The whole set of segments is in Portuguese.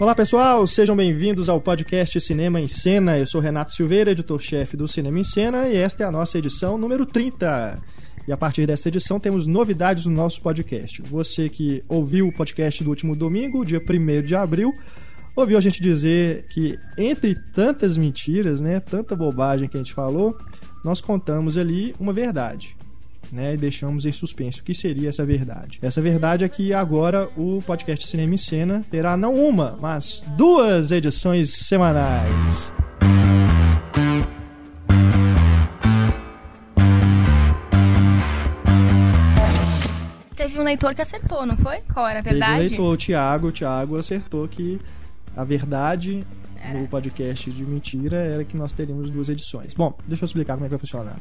Olá pessoal, sejam bem-vindos ao podcast Cinema em Cena. Eu sou Renato Silveira, editor-chefe do Cinema em Cena, e esta é a nossa edição número 30. E a partir dessa edição temos novidades no nosso podcast. Você que ouviu o podcast do último domingo, dia 1 de abril, ouviu a gente dizer que entre tantas mentiras, né, tanta bobagem que a gente falou, nós contamos ali uma verdade. Né, e deixamos em suspenso o que seria essa verdade. Essa verdade é que agora o podcast Cinema em Cena terá não uma, mas duas edições semanais. Teve um leitor que acertou, não foi? Qual era a Teve verdade? um leitor, o Thiago, o Thiago acertou que a verdade É. no podcast de mentira era que nós teríamos duas edições. Bom, deixa eu explicar como é que vai funcionar.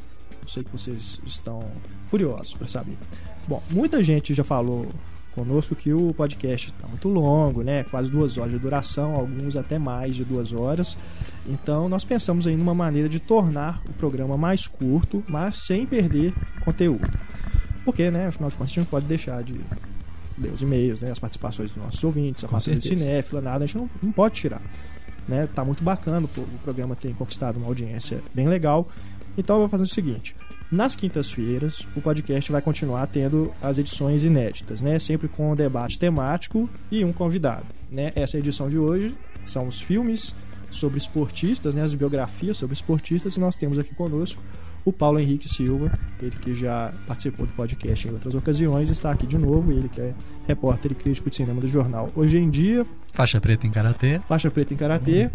Sei que vocês estão curiosos para saber. Bom, muita gente já falou conosco que o podcast está muito longo, né? Quase duas horas de duração, alguns até mais de duas horas. Então nós pensamos aí numa maneira de tornar o programa mais curto, mas sem perder conteúdo. Porque, né, afinal de contas, a gente não pode deixar de ler os e-mails, né, as participações dos nossos ouvintes, a parte de cinéfila, nada, a gente não, não pode tirar. Né? Tá muito bacana, o programa tem conquistado uma audiência bem legal. Então eu vou fazer o seguinte: nas quintas-feiras, o podcast vai continuar tendo as edições inéditas, né? Sempre com um debate temático e um convidado. Né? Essa edição de hoje são os filmes sobre esportistas, né? as biografias sobre esportistas, e nós temos aqui conosco o Paulo Henrique Silva, ele que já participou do podcast em outras ocasiões, está aqui de novo, ele que é repórter e crítico de cinema do jornal Hoje em Dia, Faixa preta em karatê. faixa preta em karatê.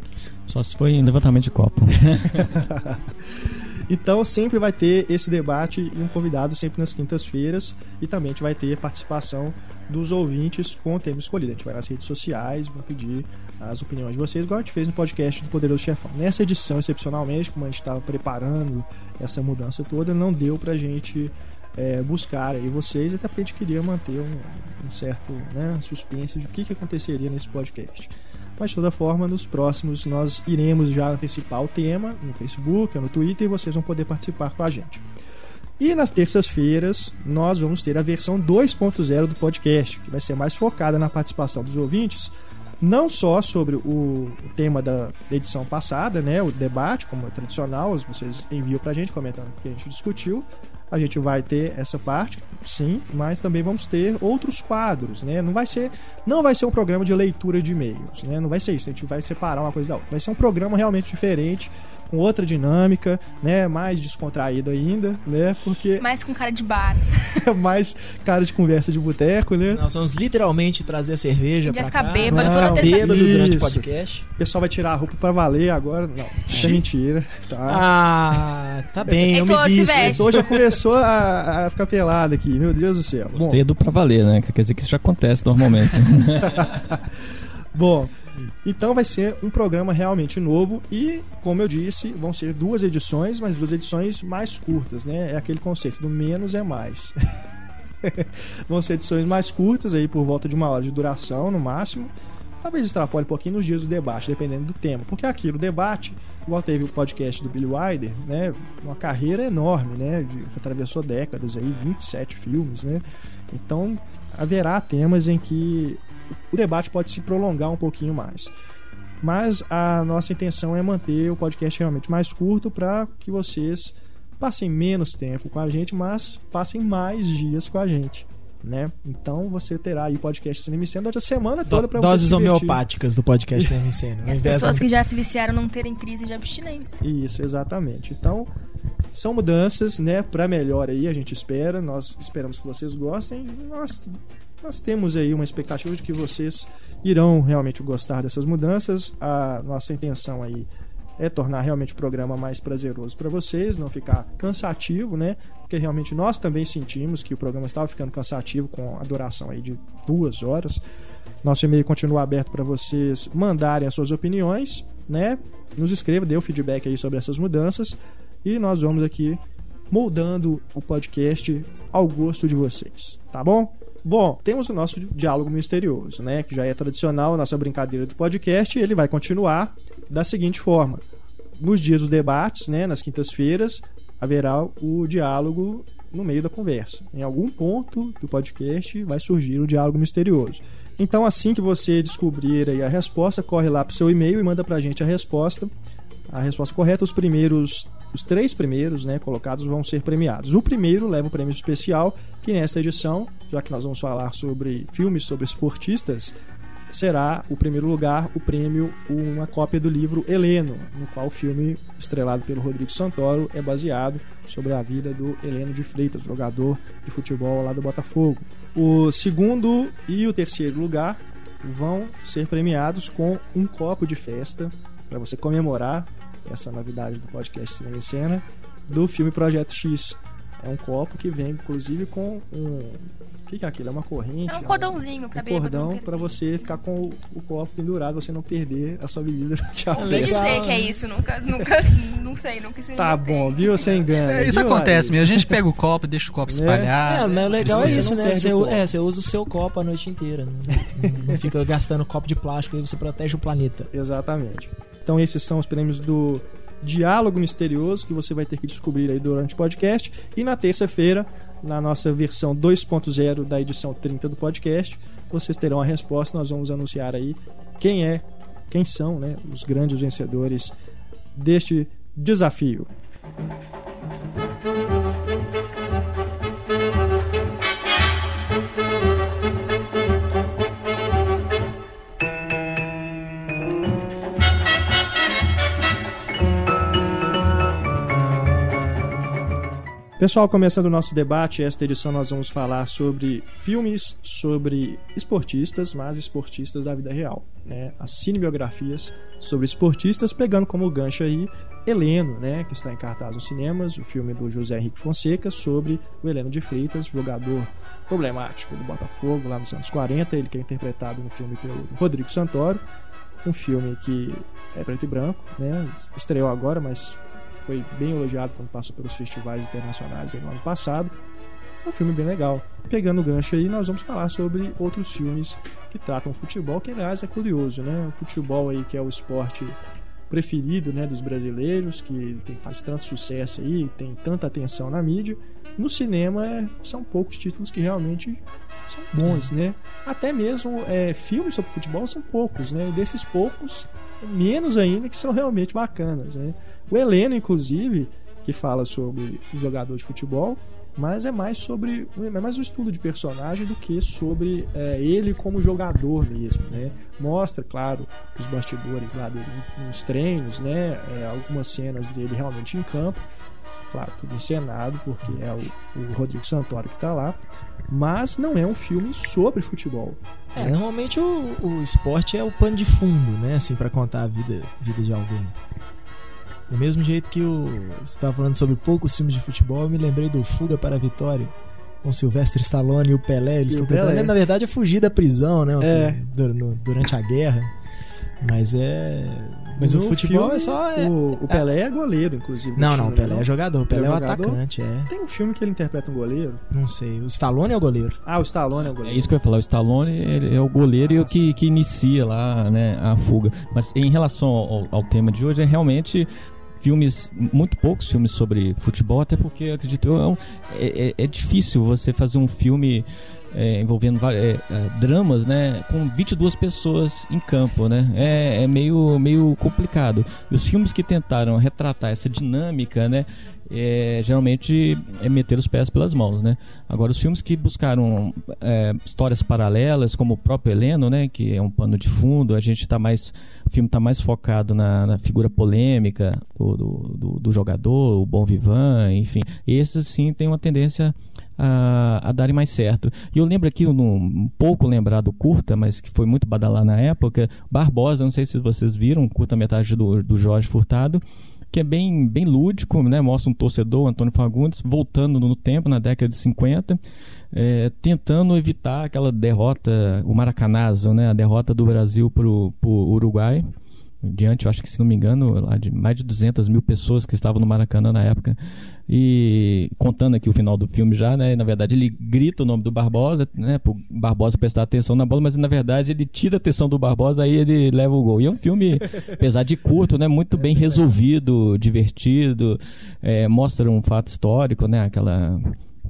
Só se foi em levantamento de copo. Então sempre vai ter esse debate e um convidado sempre nas quintas-feiras e também a gente vai ter participação dos ouvintes com o tema escolhido. A gente vai nas redes sociais, vai pedir as opiniões de vocês, igual a gente fez no podcast do Poderoso Chefão. Nessa edição, excepcionalmente, como a gente estava preparando essa mudança toda, não deu pra gente é, buscar aí vocês, até porque a gente queria manter um, um certo né, suspense de o que, que aconteceria nesse podcast. Mas de toda forma, nos próximos nós iremos já antecipar o tema no Facebook, no Twitter e vocês vão poder participar com a gente. E nas terças-feiras nós vamos ter a versão 2.0 do podcast, que vai ser mais focada na participação dos ouvintes, não só sobre o, tema da edição passada, né, o debate, como é tradicional, vocês enviam pra gente comentando o que a gente discutiu. A gente vai ter essa parte, sim, mas também vamos ter outros quadros, né? Não vai ser, não vai ser um programa de leitura de e-mails, né? Não vai ser isso, a gente vai separar uma coisa da outra. Vai ser um programa realmente diferente, com outra dinâmica, né? Mais descontraído ainda, né? Porque Mais com cara de bar. é mais cara de conversa de boteco, né? Nós vamos literalmente trazer a cerveja A gente vai pra ficar cá. bêbado toda Não, terça- bêbado durante o podcast. O pessoal vai tirar a roupa pra valer agora. Não, isso é mentira, tá? Ah, tá bem, eu me Heitor, se vi. veste. Então já começou a, a ficar pelado aqui, meu Deus do céu. Bom, Gostei do pra valer, né? Que Quer dizer que isso já acontece normalmente. Bom, então vai ser um programa realmente novo e, como eu disse, vão ser duas edições, mas duas edições mais curtas, né? É aquele conceito do menos é mais. vão ser edições mais curtas, aí por volta de uma hora de duração no máximo. Talvez extrapole um pouquinho nos dias do debate, dependendo do tema. Porque aquilo, o debate, igual teve o podcast do Billy Wilder, né? Uma carreira enorme, né? De, que atravessou décadas aí, 27 filmes, né? Então, haverá temas em que o debate pode se prolongar um pouquinho mais. Mas a nossa intenção é manter o podcast realmente mais curto para que vocês passem menos tempo com a gente, mas passem mais dias com a gente. Né? Então você terá aí o podcast Cinema e Cena durante a semana toda para você Doses homeopáticas do podcast Cinema em Cena. E as pessoas que já se viciaram não terem crise de abstinência. Isso, exatamente. Então, são mudanças, né, para melhor aí, a gente espera. Nós esperamos que vocês gostem. Nós, nós temos aí uma expectativa de que vocês irão realmente gostar dessas mudanças. A nossa intenção aí é tornar realmente o programa mais prazeroso para vocês, não ficar cansativo, né? Porque realmente nós também sentimos que o programa estava ficando cansativo com a duração aí de duas horas. Nosso e-mail continua aberto para vocês mandarem as suas opiniões, né? Nos escreva, dê o feedback aí sobre essas mudanças e nós vamos aqui moldando o podcast ao gosto de vocês, tá bom? Bom, temos o nosso diálogo misterioso, né? Que já é tradicional, nossa brincadeira do podcast, e ele vai continuar da seguinte forma: nos dias dos debates, né? Nas quintas-feiras, haverá o diálogo no meio da conversa. Em algum ponto do podcast vai surgir o diálogo misterioso. Então, assim que você descobrir a resposta, corre lá pro seu e-mail e manda pra gente a resposta. A resposta correta, os primeiros, os três primeiros, né, colocados vão ser premiados. O primeiro leva o prêmio especial, que nesta edição, já que nós vamos falar sobre filmes sobre esportistas, será o primeiro lugar o prêmio uma cópia do livro Heleno, no qual o filme estrelado pelo Rodrigo Santoro é baseado sobre a vida do Heleno de Freitas, jogador de futebol lá do Botafogo. O segundo e o terceiro lugar vão ser premiados com um copo de festa para você comemorar essa novidade do podcast Cinema em Cena do filme Projeto X. É um copo que vem, inclusive, com um. O que, que é aquilo? É uma corrente? É um cordãozinho pra um bêbado cordão para você ficar com o, o copo pendurado, você não perder a sua bebida durante a Ouvi dizer que é isso, nunca, nunca, não sei, nunca se Tá bom, viu? Você engana. É, isso viu, acontece mesmo. A gente pega o copo, deixa o copo É. espalhado. É, mas o legal é isso, né? Você, é, você usa o seu copo a noite inteira. Né? Não, fica gastando copo de plástico, aí você protege o planeta. Exatamente. Então esses são os prêmios do Diálogo Misterioso que você vai ter que descobrir aí durante o podcast. E na terça-feira, na nossa versão 2.0 da edição 30 do podcast, vocês terão a resposta. Nós vamos anunciar aí quem é, quem são, né, os grandes vencedores deste desafio. Pessoal, começando o nosso debate, esta edição nós vamos falar sobre filmes sobre esportistas, mas esportistas da vida real. Né? As cinebiografias sobre esportistas, pegando como gancho aí Heleno, né? que está em cartaz nos cinemas, o filme do José Henrique Fonseca sobre o Heleno de Freitas, jogador problemático do Botafogo lá nos anos 40, ele que é interpretado no filme pelo Rodrigo Santoro, um filme que é preto e branco, né? estreou agora, mas foi bem elogiado quando passou pelos festivais internacionais no ano passado. É um filme bem legal. Pegando o gancho aí, nós vamos falar sobre outros filmes que tratam futebol, que aliás é curioso, né? O futebol aí que é o esporte preferido, né, dos brasileiros, que tem, faz tanto sucesso aí, tem tanta atenção na mídia. No cinema é, são poucos títulos que realmente são bons, né? Até mesmo é, filmes sobre futebol são poucos, né? E desses poucos, menos ainda que são realmente bacanas, né? O Heleno, inclusive, que fala sobre o jogador de futebol, mas é mais sobre é mais um estudo de personagem do que sobre é, ele como jogador mesmo, né? Mostra, claro, os bastidores lá dele nos treinos, né? É, algumas cenas dele realmente em campo, claro, tudo encenado porque é o, o Rodrigo Santoro que está lá, mas não é um filme sobre futebol. É, né? normalmente o, o esporte é o pano de fundo, né? Assim, pra contar a vida, vida de alguém. Do mesmo jeito que o, você estava falando sobre poucos filmes de futebol, eu me lembrei do Fuga para a Vitória, com Sylvester Stallone e o Pelé. Eles o estão tentando, Pelé. na verdade, é fugir da prisão, né? É. durante a guerra. Mas é. Mas o No futebol filme, é só. é- O, o Pelé é goleiro, inclusive. no Não, não, o Pelé não? é jogador. O Pelé Ele é é o atacante, é. Tem um filme que ele interpreta um goleiro. Não sei. O Stallone é o goleiro. Ah, o Stallone é o É goleiro. isso que eu ia falar. O Stallone é o goleiro e o Nossa. que, que inicia lá né, a fuga. Mas em relação ao, ao tema de hoje, é realmente filmes, muito poucos filmes sobre futebol, até porque acredito eu, é, é, é- é difícil você fazer um filme é, envolvendo é, é, dramas, né, com 22 pessoas em campo, né? É, é meio, meio complicado. Os filmes que tentaram retratar essa dinâmica, né, é, geralmente é meter os pés pelas mãos, né? Agora os filmes que buscaram é, histórias paralelas, como o próprio Heleno, né, que é um pano de fundo, a gente tá mais o filme está mais focado na, na figura polêmica do, do, do- do jogador, o bom vivan, enfim. Esses sim tem uma tendência a, a darem mais certo. E eu lembro aqui, um, um pouco lembrado curta, mas que foi muito badalar na época, Barbosa, não sei se vocês viram, curta-metragem do, do Jorge Furtado, que é bem, bem lúdico, né? Mostra um torcedor, Antônio Fagundes, voltando no tempo, na década de 50, é, tentando evitar aquela derrota, o maracanazo, né? A derrota do Brasil para o Uruguai. Diante, eu acho que se não me engano, lá de mais de 200 mil pessoas que estavam no Maracanã na época. E contando aqui o final do filme já, né? Na verdade, ele grita o nome do Barbosa, né? Pro Barbosa prestar atenção na bola, mas na verdade ele tira a atenção do Barbosa, aí ele leva o gol. E é um filme, apesar de curto, né? Muito bem resolvido, divertido, é, mostra um fato histórico, né? Aquela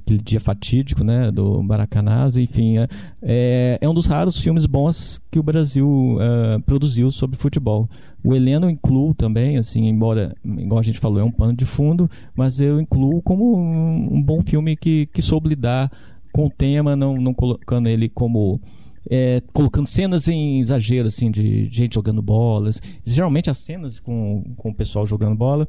aquele dia fatídico, né, do Baracanás, enfim, é, é, é um dos raros filmes bons que o Brasil é, produziu sobre futebol. O Heleno incluo também, assim, embora, igual a gente falou, é um pano de fundo, mas eu incluo como um, um bom filme que, que soube lidar com o tema, não, não colocando ele como é, colocando cenas em exagero, assim, de gente jogando bolas. Geralmente as cenas com, com o pessoal jogando bola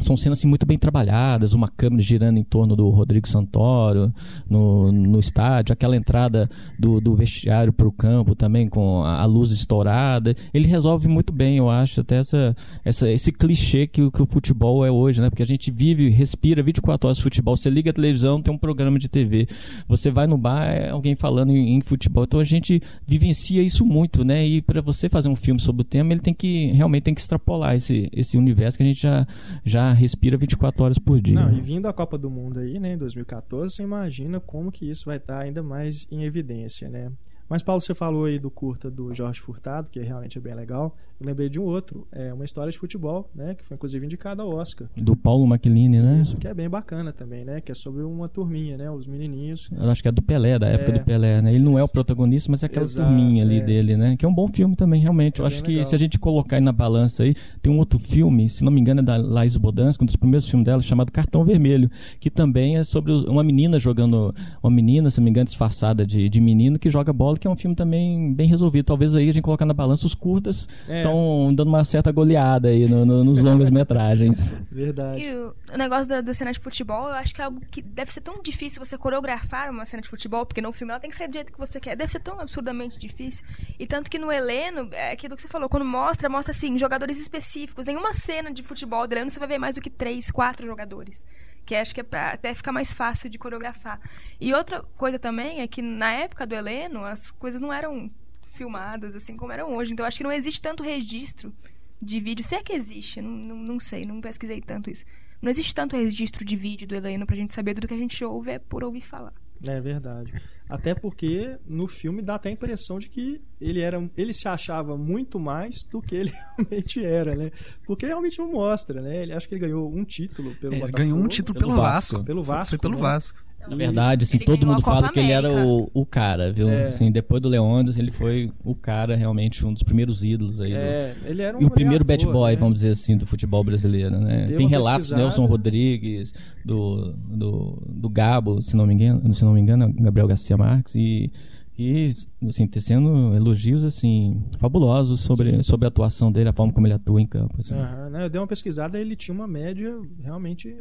são cenas assim, muito bem trabalhadas, uma câmera girando em torno do Rodrigo Santoro no, no estádio, aquela entrada do, do vestiário para o campo também com a, luz estourada. Ele resolve muito bem, eu acho, até essa, essa, esse clichê que, que o futebol é hoje, né? Porque a gente vive, respira 24 horas de futebol. Você liga a televisão, tem um programa de TV. Você vai no bar, é alguém falando em, em futebol. Então a gente vivencia isso muito, né? E para você fazer um filme sobre o tema, ele tem que realmente tem que extrapolar esse, esse universo que a gente já, já respira 24 horas por dia. Não, e vindo a Copa do Mundo aí, né, em 2014, você imagina como que isso vai estar ainda mais em evidência, né? Mas, Paulo, você falou aí do curta do Jorge Furtado, que realmente é bem legal. Eu lembrei de um outro, é uma história de futebol, né? Que foi inclusive indicado ao Oscar. Do Paulo McLean, né? Isso, que é bem bacana também, né? Que é sobre uma turminha, né? Os menininhos. Eu acho que é do Pelé, da época é, do Pelé, né? Ele não é o protagonista, mas é aquela Exato, turminha ali é. dele, né? Que é um bom filme também, realmente. É Eu acho que legal. se a gente colocar aí na balança aí, tem um outro filme, se não me engano, é da Laís Bodansky, um dos primeiros filmes dela, chamado Cartão Vermelho, que também é sobre uma menina jogando, uma menina, se não me engano, disfarçada de, de menino, que joga bola, que é um filme também bem resolvido. Talvez aí a gente colocar na balança os curtas estão é. dando uma certa goleada aí no, no, nos longas metragens. Verdade. E o, o negócio da, da, cena de futebol, eu acho que é algo que deve ser tão difícil você coreografar uma cena de futebol, porque no filme ela tem que sair do jeito que você quer. Deve ser tão absurdamente difícil. E tanto que no Heleno, é aquilo que você falou, quando mostra, mostra assim, jogadores específicos. Nenhuma cena de futebol do Heleno você vai ver mais do que três, quatro jogadores que acho que é para até ficar mais fácil de coreografar. E outra coisa também é que na época do Heleno as coisas não eram filmadas assim como eram hoje. Então acho que não existe tanto registro de vídeo. Se é que existe, não, não, não, sei, não pesquisei tanto isso. Não existe tanto registro de vídeo do Heleno pra gente saber do que a gente ouve, é por ouvir falar. É verdade. Até porque no filme dá até a impressão de que ele era, ele se achava muito mais do que ele realmente era, né? Porque realmente não mostra, né? Ele acho que ele ganhou um título pelo é, Botafogo, ganhou um título pelo, pelo Vasco. Vasco. Pelo Vasco. Foi pelo né? Vasco. Na verdade, assim, todo mundo fala que ele era o, o cara, viu? É. Assim, depois do Leônidas, ele foi o cara, realmente, um dos primeiros ídolos aí. É, do... ele era um E o primeiro bad boy, né? vamos dizer assim, do futebol brasileiro, né? Deu Tem relatos, Nelson Rodrigues, do, do, do Gabo, se não me engano, se não me engano, Gabriel Garcia Marques, e e assim tecendo elogios assim fabulosos sobre, sobre a atuação dele, a forma como ele atua em campo. Assim. Uhum, né? Eu dei uma pesquisada, ele tinha uma média realmente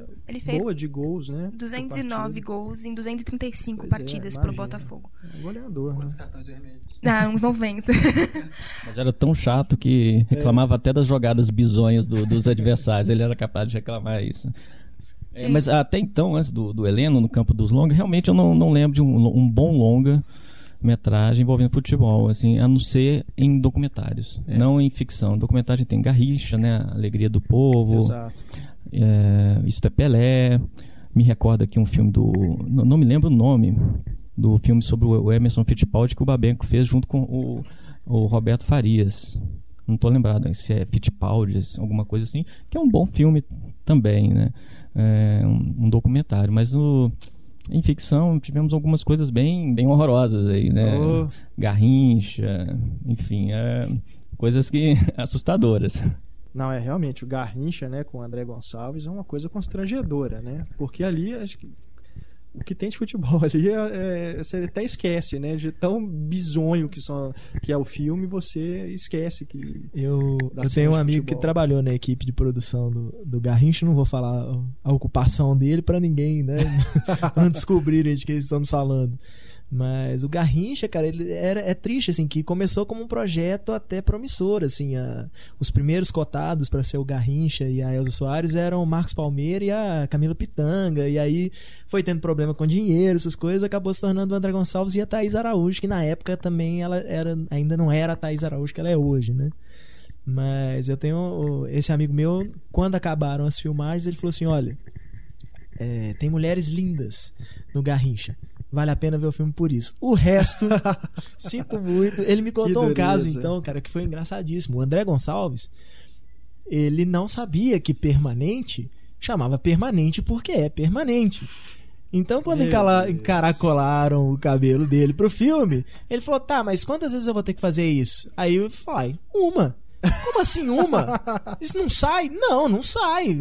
boa de gols, né? 209 gols em 235 pois é, partidas é, pelo Botafogo. É um goleador, Quantos né? cartões vermelhos? Ah, uns 90. Mas era tão chato que reclamava é. até das jogadas bizonhas do, dos adversários. Ele era capaz de reclamar isso. É, mas até então, antes do, do Heleno, no campo dos longas, realmente eu não, não lembro de um, um bom longa metragem envolvendo futebol, assim, a não ser em documentários, é. não em ficção. Documentário tem Garricha, né, Alegria do Povo, Exato. É, Isso é Pelé, me recorda aqui um filme do, não, não, me lembro o nome, do filme sobre o Emerson Fittipaldi que o Babenco fez junto com o, o Roberto Farias. Não estou lembrado se é Fittipaldi, alguma coisa assim, que é um bom filme também, né? É um, um documentário, mas o em ficção tivemos algumas coisas bem, bem horrorosas aí, né? Oh. Garrincha, enfim, é, coisas que assustadoras. Não, é realmente o Garrincha, né, com o André Gonçalves é uma coisa constrangedora, né? Porque ali acho que o que tem de futebol ali é, é, você até esquece, né? De tão bizonho que, são, que é o filme, você esquece que. Eu, eu tenho um amigo que trabalhou na equipe de produção do, do Garrincha, não vou falar a ocupação dele para ninguém, né? não descobrirem de que estamos falando. Mas o Garrincha, cara, ele era, é triste, assim, que começou como um projeto até promissor, assim, a, os primeiros cotados para ser o Garrincha e a Elza Soares eram o Marcos Palmeira e a Camila Pitanga, e aí foi tendo problema com dinheiro, essas coisas, acabou se tornando o André Gonçalves e a Thaís Araújo, que na época também ela era, ainda não era a Thaís Araújo que ela é hoje, né? Mas eu tenho esse amigo meu, quando acabaram as filmagens, ele falou assim: olha, é, tem mulheres lindas no Garrincha Vale a pena ver o filme por isso. O resto, sinto muito. Ele me contou um caso, então, cara, que foi engraçadíssimo. O André Gonçalves, ele não sabia que permanente chamava permanente porque é permanente. Então, quando encala- encaracolaram o cabelo dele pro filme, ele falou: tá, mas quantas vezes eu vou ter que fazer isso? Aí eu falei: uma. Como assim uma? Isso não sai? Não, não sai.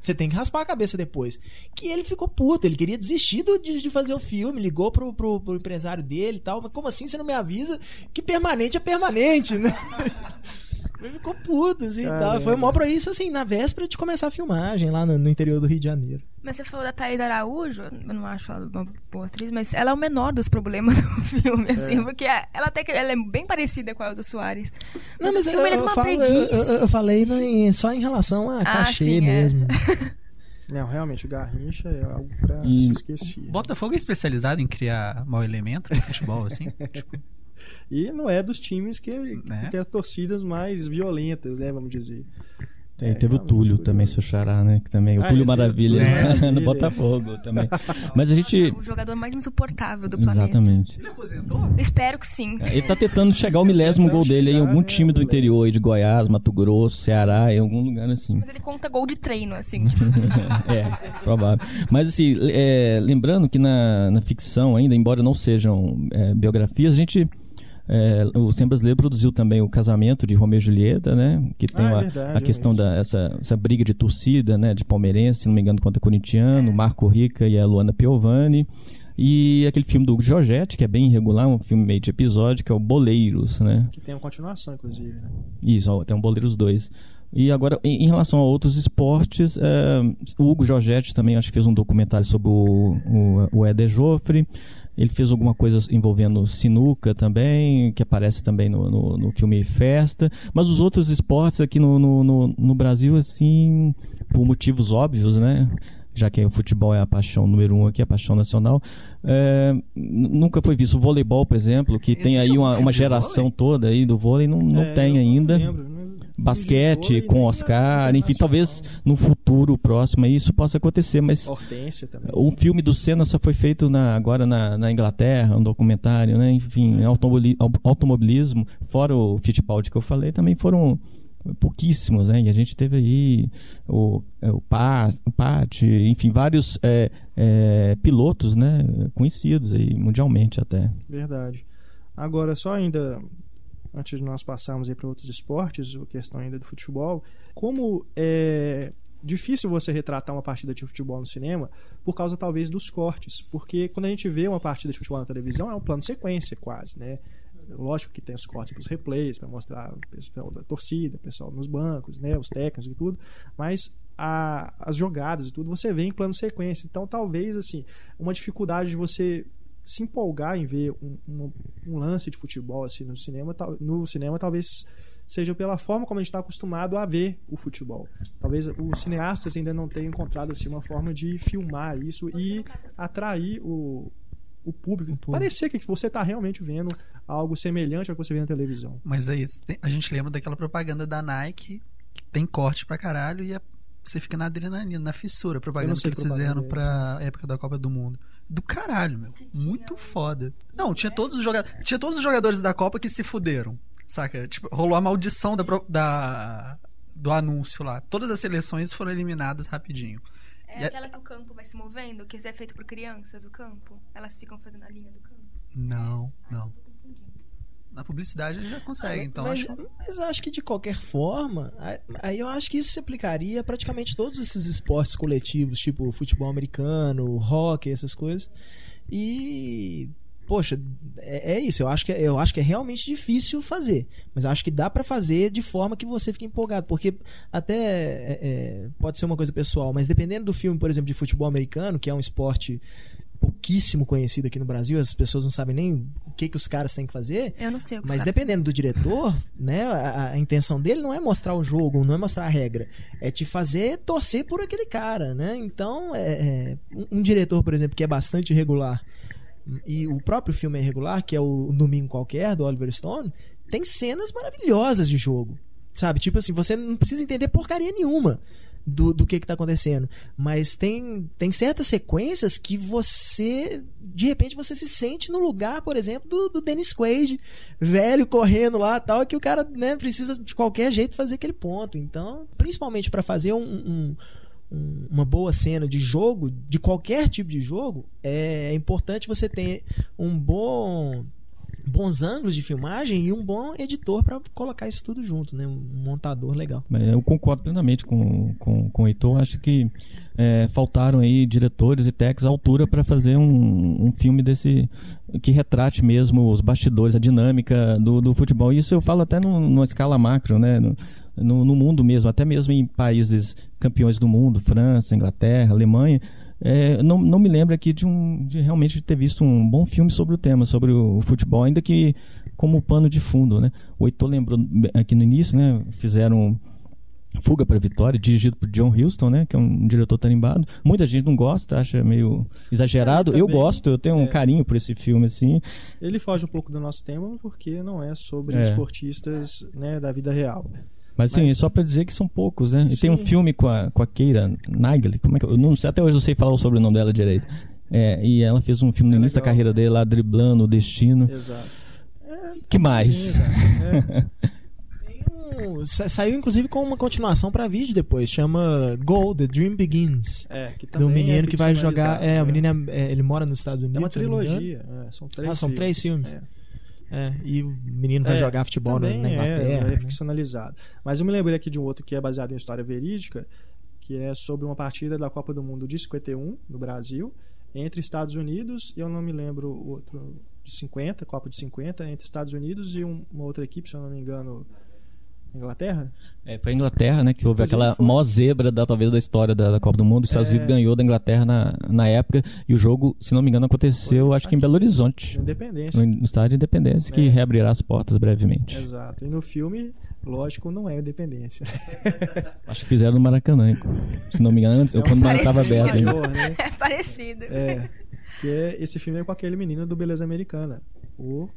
Você tem que raspar a cabeça depois. Que ele ficou puto, ele queria desistir de fazer o filme, ligou pro, pro, pro empresário dele e tal. Mas como assim você não me avisa que permanente é permanente, né? Ele ficou puto, assim, e tal. Caramba. Foi mó pra isso, assim, na véspera de começar a filmagem lá no, no interior do Rio de Janeiro. Mas você falou da Thaís Araújo, eu não acho ela uma boa atriz, mas ela é o menor dos problemas do filme, assim, porque ela até que ela é bem parecida com a Elza Soares. Não, mas o eu, filme ele é eu de uma falo- eu- preguiça. eu- eu falei no- em- só em relação a Ah, cachê sim, é. mesmo. Não, realmente, o Garrincha é algo pra E- se esquecer. Botafogo é especializado em criar mau elemento no futebol, assim? Tipo, E não é dos times que, Né? que tem as torcidas mais violentas, né, vamos dizer. Tem- É, teve o Túlio também, seu xará, né? Que também, o Ah, Túlio ele- Maravilha né, Maravilha. no Botafogo também. Mas a gente. O jogador mais insuportável do planeta. Exatamente. ele aposentou? Espero que sim. Ele tá tentando chegar ao milésimo gol dele em algum time do interior aí de Goiás, Mato Grosso, Ceará, em algum lugar assim. Mas ele conta gol de treino, assim. tipo, é, provável. Mas assim, é, lembrando que na, na ficção ainda, embora não sejam é, biografias, a gente. É, o Cinema Brasileiro produziu também o casamento de Romeu e Julieta, né? Que tem Ah, é a, verdade, a questão é da essa, essa briga de torcida, né? De palmeirense, se não me engano, contra corintiano, Marco Rica e a Luana Piovani. E aquele filme do Hugo Giorgetti, que é bem irregular, um filme meio de episódio, que é o Boleiros, né? Que tem uma continuação, inclusive. Né? Isso, ó, tem um Boleiros 2. E agora, em, relação a outros esportes, é, o Hugo Giorgetti também acho que fez um documentário sobre o, o, o Éder Joffre. Ele fez alguma coisa envolvendo sinuca também, que aparece também no, no, no filme Festa. Mas os outros esportes aqui no, no, no, Brasil, assim, por motivos óbvios, né? Já que o futebol é a paixão número um aqui, a paixão nacional. é, nunca foi visto. O voleibol, por exemplo, que tem Existe aí algum uma, uma geração toda aí do vôlei, não, não É, tem ainda lembro, né? Basquete com Oscar, enfim, talvez no futuro próximo isso possa acontecer, mas o filme do Senna só foi feito na- agora na, na Inglaterra, um documentário, né? Enfim, automobili- au- automobilismo, fora o Fittipaldi que eu falei, também foram pouquíssimos, né? E a gente teve aí o, é, o Pat, enfim, vários é, é, pilotos, né? Conhecidos aí mundialmente até. Verdade. Agora, só ainda, antes de nós passarmos para outros esportes, a questão ainda do futebol, como é difícil você retratar uma partida de futebol no cinema por causa talvez dos cortes, porque quando a gente vê uma partida de futebol na televisão é um plano sequência quase, né? Lógico que tem os cortes para os replays, para mostrar o pessoal da torcida, o pessoal nos bancos, né, os técnicos e tudo, mas a- as jogadas e tudo você vê em plano sequência. Então, talvez assim, uma dificuldade de você se empolgar em ver um, um- um lance de futebol assim no cinema, tal- no cinema talvez seja pela forma como a gente está acostumado a ver o futebol. Talvez os cineastas ainda não tenham encontrado assim uma forma de filmar isso e atrair o, o público. Parecer que você está realmente vendo algo semelhante ao que você vê na televisão. Mas aí a gente lembra daquela propaganda da Nike que tem corte pra caralho e a- você fica na adrenalina, na fissura. Propaganda que eles fizeram pra época da Copa do Mundo. Do caralho, meu. Muito foda. Não, tinha todos os jogadores. Tinha todos os jogadores da Copa que se fuderam. Saca? Tipo, rolou a maldição da, da- do anúncio lá. Todas as seleções foram eliminadas rapidinho. É aquela que o campo vai se movendo, que é feito por crianças, o campo. Elas ficam fazendo a linha do campo. Não, não. Na publicidade ele já consegue, então mas, acho. mas eu acho que de qualquer forma, aí- eu acho que isso se aplicaria a praticamente todos esses esportes coletivos, tipo futebol americano, hockey, essas coisas. E poxa, é, é isso. Eu acho que é, eu acho que é realmente difícil fazer, mas acho que dá pra fazer de forma que você fique empolgado, porque até é, é, pode ser uma coisa pessoal, mas dependendo do filme, por exemplo, de futebol americano, que é um esporte pouquíssimo conhecido aqui no Brasil, as pessoas não sabem nem o que que os caras têm que fazer. Eu não sei o que Mas dependendo do diretor, né, a, a intenção dele não é mostrar o jogo, não é mostrar a regra, é te fazer torcer por aquele cara, né? Então, é, é, um, um diretor, por exemplo, que é bastante regular e o próprio filme é regular, que é o Domingo Qualquer do Oliver Stone, tem cenas maravilhosas de jogo, sabe? Tipo assim, você não precisa entender porcaria nenhuma. Do, do que que tá acontecendo. Mas tem, tem certas sequências que você, de repente, você se sente no lugar, por exemplo, do, do Dennis Quaid, velho, correndo lá tal, que o cara né, precisa de qualquer jeito fazer aquele ponto. Então, principalmente para fazer um, um, um- uma boa cena de jogo, de qualquer tipo de jogo, é importante você ter um bom bons ângulos de filmagem e um bom editor para colocar isso tudo junto, né? Um montador legal. É, Eu concordo plenamente com, com, com o Heitor. Acho que é, faltaram aí diretores e técnicos à altura para fazer um, um filme desse que retrate mesmo os bastidores, a dinâmica do, do futebol. Isso eu falo até num- numa escala macro, né? No, no, no mundo mesmo, até mesmo em países campeões do mundo, França, Inglaterra, Alemanha. É, não, não me lembro aqui de, um, de realmente ter visto um bom filme sobre o tema, sobre o, futebol, ainda que como pano de fundo, né? O Heitor lembrou aqui no início, né? Fizeram Fuga para a Vitória, dirigido por John Huston, né? Que é um diretor tarimbado. Muita gente não gosta, acha meio exagerado. É, eu gosto, eu tenho um É. carinho por esse filme, assim. Ele foge um pouco do nosso tema porque não é sobre É. esportistas né, da vida real. Mas assim, Mas- só para dizer que são poucos, né? E tem um Sim. filme com a, com a Keira Knightley, como é que eu, eu não sei, até hoje eu sei falar o sobrenome dela direito. É, e ela fez um filme no É início da legal. carreira dele lá, driblando o destino. Exato. Que mais? Sim. É. Um- saiu inclusive com uma continuação para vídeo depois, chama Go, The Dream Begins. É, que Do também menino é que vai jogar. É, o né? menino é- é, ele mora nos Estados Unidos. É uma trilogia. é, são três Ah, são três filmes. É. É, e o menino vai É, jogar futebol na, na Inglaterra. É, é né? ficcionalizado. Mas eu me lembrei aqui de um outro que é baseado em história verídica, que é sobre uma partida da Copa do Mundo de 51, no Brasil, entre Estados Unidos, e eu não me lembro o outro, de 50, Copa de 50, entre Estados Unidos e um- uma outra equipe, se eu não me engano, Inglaterra? É, foi a Inglaterra, né? Que houve aquela maior zebra, da, talvez, da história da, da Copa do Mundo. Os Estados É. Unidos ganhou da Inglaterra na, na época. E o jogo, se não me engano, aconteceu, Foi acho que em aqui. Belo Horizonte. Independência. No, no estádio de Independência, que É. reabrirá as portas brevemente. Exato. E no filme, lógico, não é Independência. Acho que fizeram no Maracanã. Se não me engano, antes, É um quando o Maracanã estava parecido. aberto. né? É parecido. É. Que é, esse filme é com aquele menino do Beleza Americana, o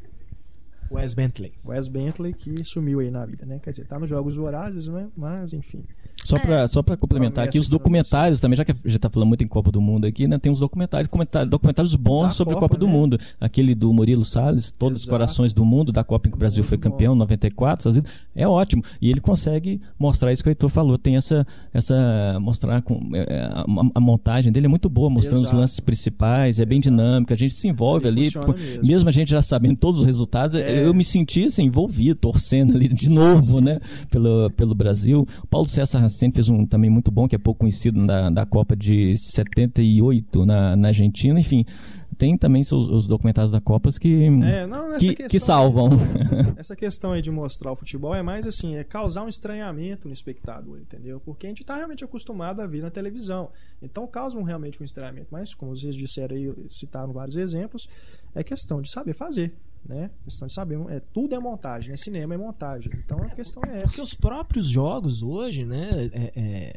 Wes Bentley. Wes Bentley, que sumiu aí na vida, né? Quer dizer, tá nos Jogos Vorazes, né? Mas, enfim. Só pra, só pra complementar aqui, os documentários também, já que a gente tá falando muito em Copa do Mundo aqui, né? Tem uns documentários, comentários, documentários bons Da sobre a Copa, Copa do né? Mundo. Aquele do Murilo Salles, Todos os Exato. Corações do Mundo, da Copa em que o Brasil Muito foi bom. campeão, 94, Estados Unidos. é ótimo. E ele consegue mostrar isso que o Heitor falou. Tem essa. essa mostrar com, é, a, a montagem dele é muito boa, mostrando os Exato. lances principais, é bem Exato. dinâmica, a gente se envolve Ele ali. pô, mesmo. mesmo a gente já sabendo todos os resultados, É. eu me senti assim, envolvido, torcendo ali de novo, né? Pelo, pelo Brasil. Paulo César Racine fez um também muito bom, que é pouco conhecido da, da Copa de 78 na, na Argentina. Enfim, tem também os, os documentários da Copa que, É, não, que, que salvam. Essa questão aí de mostrar o futebol é mais assim, é causar um estranhamento no espectador, entendeu? Porque a gente tá realmente acostumado a ver na televisão. Então causa um, realmente um estranhamento. Mas, como vocês disseram aí, citaram vários exemplos, é questão de saber fazer. Né? Questão de saber. É, tudo é montagem, né? Cinema é montagem. Então a questão é essa. Porque os próprios jogos hoje, né? é- é,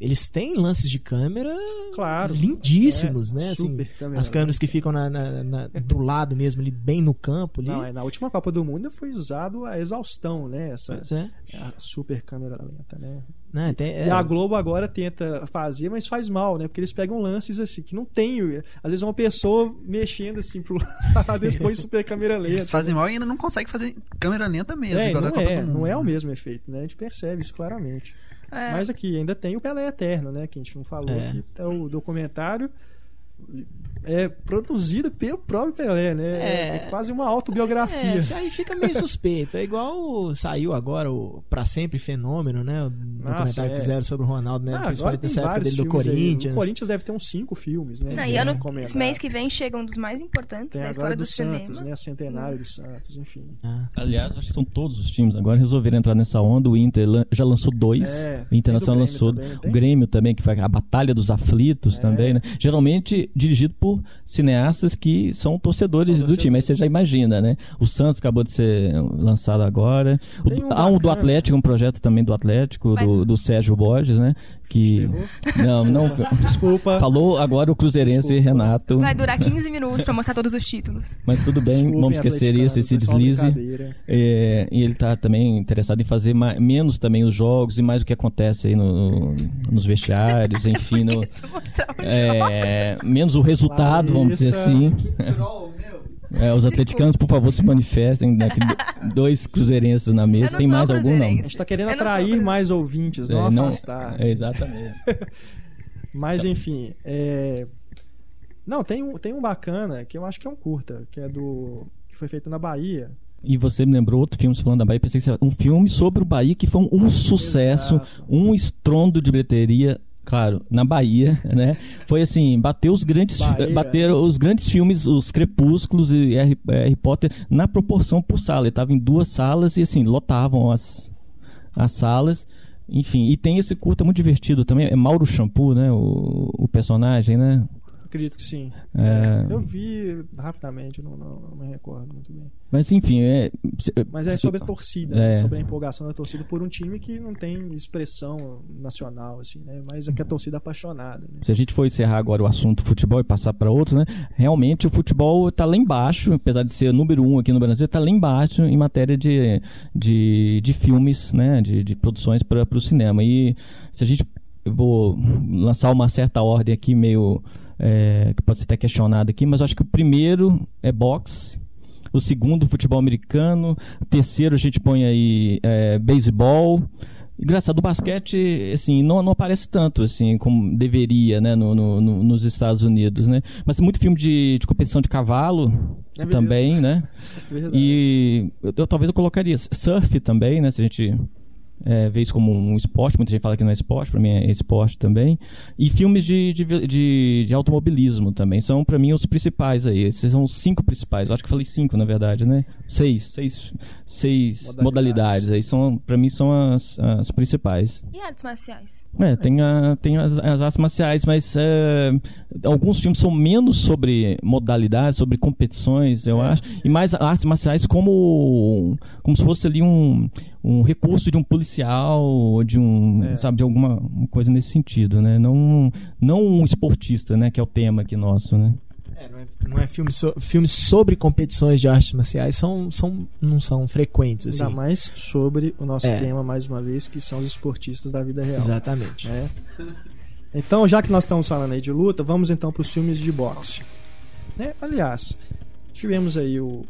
eles têm lances de câmera Claro. lindíssimos, É, né? Assim, super câmera as câmeras que ficam na- na- na- do lado mesmo, ali, bem no campo. Ali. Não, é, na última Copa do Mundo foi usado a exaustão, né? Essa é. a super câmera lenta, né? Né, tem- é- E a Globo agora tenta fazer, mas faz mal, né? Porque eles pegam lances assim que não tem. Às vezes uma pessoa mexendo assim pro lado, põem super câmera lenta. Eles fazem mal e ainda não conseguem fazer câmera lenta mesmo, É, não da Copa é, do Mundo. não é o mesmo efeito, né? A gente percebe isso claramente. É. Mas aqui ainda tem o Pelé Eterno, né? Que a gente não falou É. aqui. É o documentário é produzido pelo próprio Pelé, né? É, É. quase uma autobiografia. É, aí fica meio suspeito. É igual saiu agora o Pra Sempre Fenômeno, né? O documentário é. que fizeram sobre o Ronaldo, né? Ah, Principalmente nessa época dele do filmes aí. Corinthians. O Corinthians deve ter uns cinco filmes, né? Não, e ano, mês que vem chega um dos mais importantes Tem da história do, do, cinema. Santos, né? Centenário do Santos, enfim. Ah. Aliás, acho que são todos os times. Agora resolveram entrar nessa onda. O Inter já lançou dois. É, o Internacional lançou. Também, o? Grêmio também, que foi a Batalha dos Aflitos É. também, né? Geralmente dirigido por cineastas que são torcedores São do time. Aí você torcedores. já imagina, né? O Santos acabou de ser lançado agora. O- um há um do bacana. Atlético, um projeto também do Atlético, do, do Sérgio Borges, né? Que. Não, não. Desculpa. Falou agora o Cruzeirense Desculpa. Renato. Vai durar 15 minutos pra mostrar todos os títulos. Mas tudo bem, Desculpem, vamos esquecer isso, esse uma deslize. É, e ele está também interessado em fazer ma- menos também os jogos e mais o que acontece aí no- nos vestiários, enfim, no- é, menos o resultado, vamos dizer assim. É, os atleticanos, por favor, se manifestem. Né, dois cruzeirenses na mesa. não Tem mais algum, não? A gente tá querendo não atrair mais ouvintes, É, não não- afastar. é, exatamente. Mas enfim, é... Não, tem um, tem um bacana que eu acho que é um curta, que é do. que foi feito na Bahia. E você me lembrou outro filme falando da Bahia, pensei que era um filme sobre o Bahia que foi um, um sucesso, Exato. um estrondo de bilheteria, claro, na Bahia, né? Foi assim, bateu os grandes, Bahia. bateram os grandes filmes, os Crepúsculos e Harry, Harry Potter na proporção por sala. Ele estava em duas salas e assim, lotavam as, as salas. Enfim, e tem esse curta muito divertido também, é Mauro Shampoo, né? O, o personagem, né? Acredito que sim. É. É, eu vi rapidamente, não, não, não me recordo muito bem. Mas enfim, é. Mas é sobre a torcida, É. né? sobre a empolgação da torcida por um time que não tem expressão nacional, assim, né? Mas é que a torcida é apaixonada. Né? Se a gente for encerrar agora o assunto futebol e passar para outros, né? Realmente o futebol está lá embaixo, apesar de ser número um aqui no Brasil, está lá embaixo em matéria de, de, de filmes, né? De, de produções para o cinema. E se a gente eu vou lançar uma certa ordem aqui meio é, que pode ser até questionada aqui, mas eu acho que o primeiro é boxe. O segundo, futebol americano. O terceiro, a gente põe aí é, beisebol. Engraçado, o basquete, assim, não, não aparece tanto, assim, como deveria, né, no, no- no- nos Estados Unidos, né? Mas tem muito filme de, de competição de cavalo É também, né? Verdade. E eu, eu- talvez eu colocaria surf também, né? Se a gente é, vê isso como um esporte, muita gente fala que não é esporte, pra mim é esporte também. E filmes de, de, de, de automobilismo também. São, pra mim, os principais aí. Esses são os cinco principais. Eu acho que falei cinco, na verdade, né? Seis. Seis, seis Modalidades. modalidades. aí. São, pra mim, são as, as principais. E artes marciais? É, tem, a, tem as, as artes marciais, mas é, alguns filmes são menos sobre modalidades, sobre competições, eu acho, e mais artes marciais como, como se fosse ali um, um recurso de um policial, ou de um, É. sabe, de alguma uma coisa nesse sentido, né? Não, não um esportista, né, que é o tema aqui nosso, né? É, não é, não é filme so- filmes sobre competições de artes marciais são, são, não são frequentes, assim. Ainda mais sobre o nosso É. tema, mais uma vez, que são os esportistas da vida real. Exatamente. né? Então, já que nós estamos falando aí de luta, vamos então para os filmes de boxe. Né? Aliás, tivemos aí o,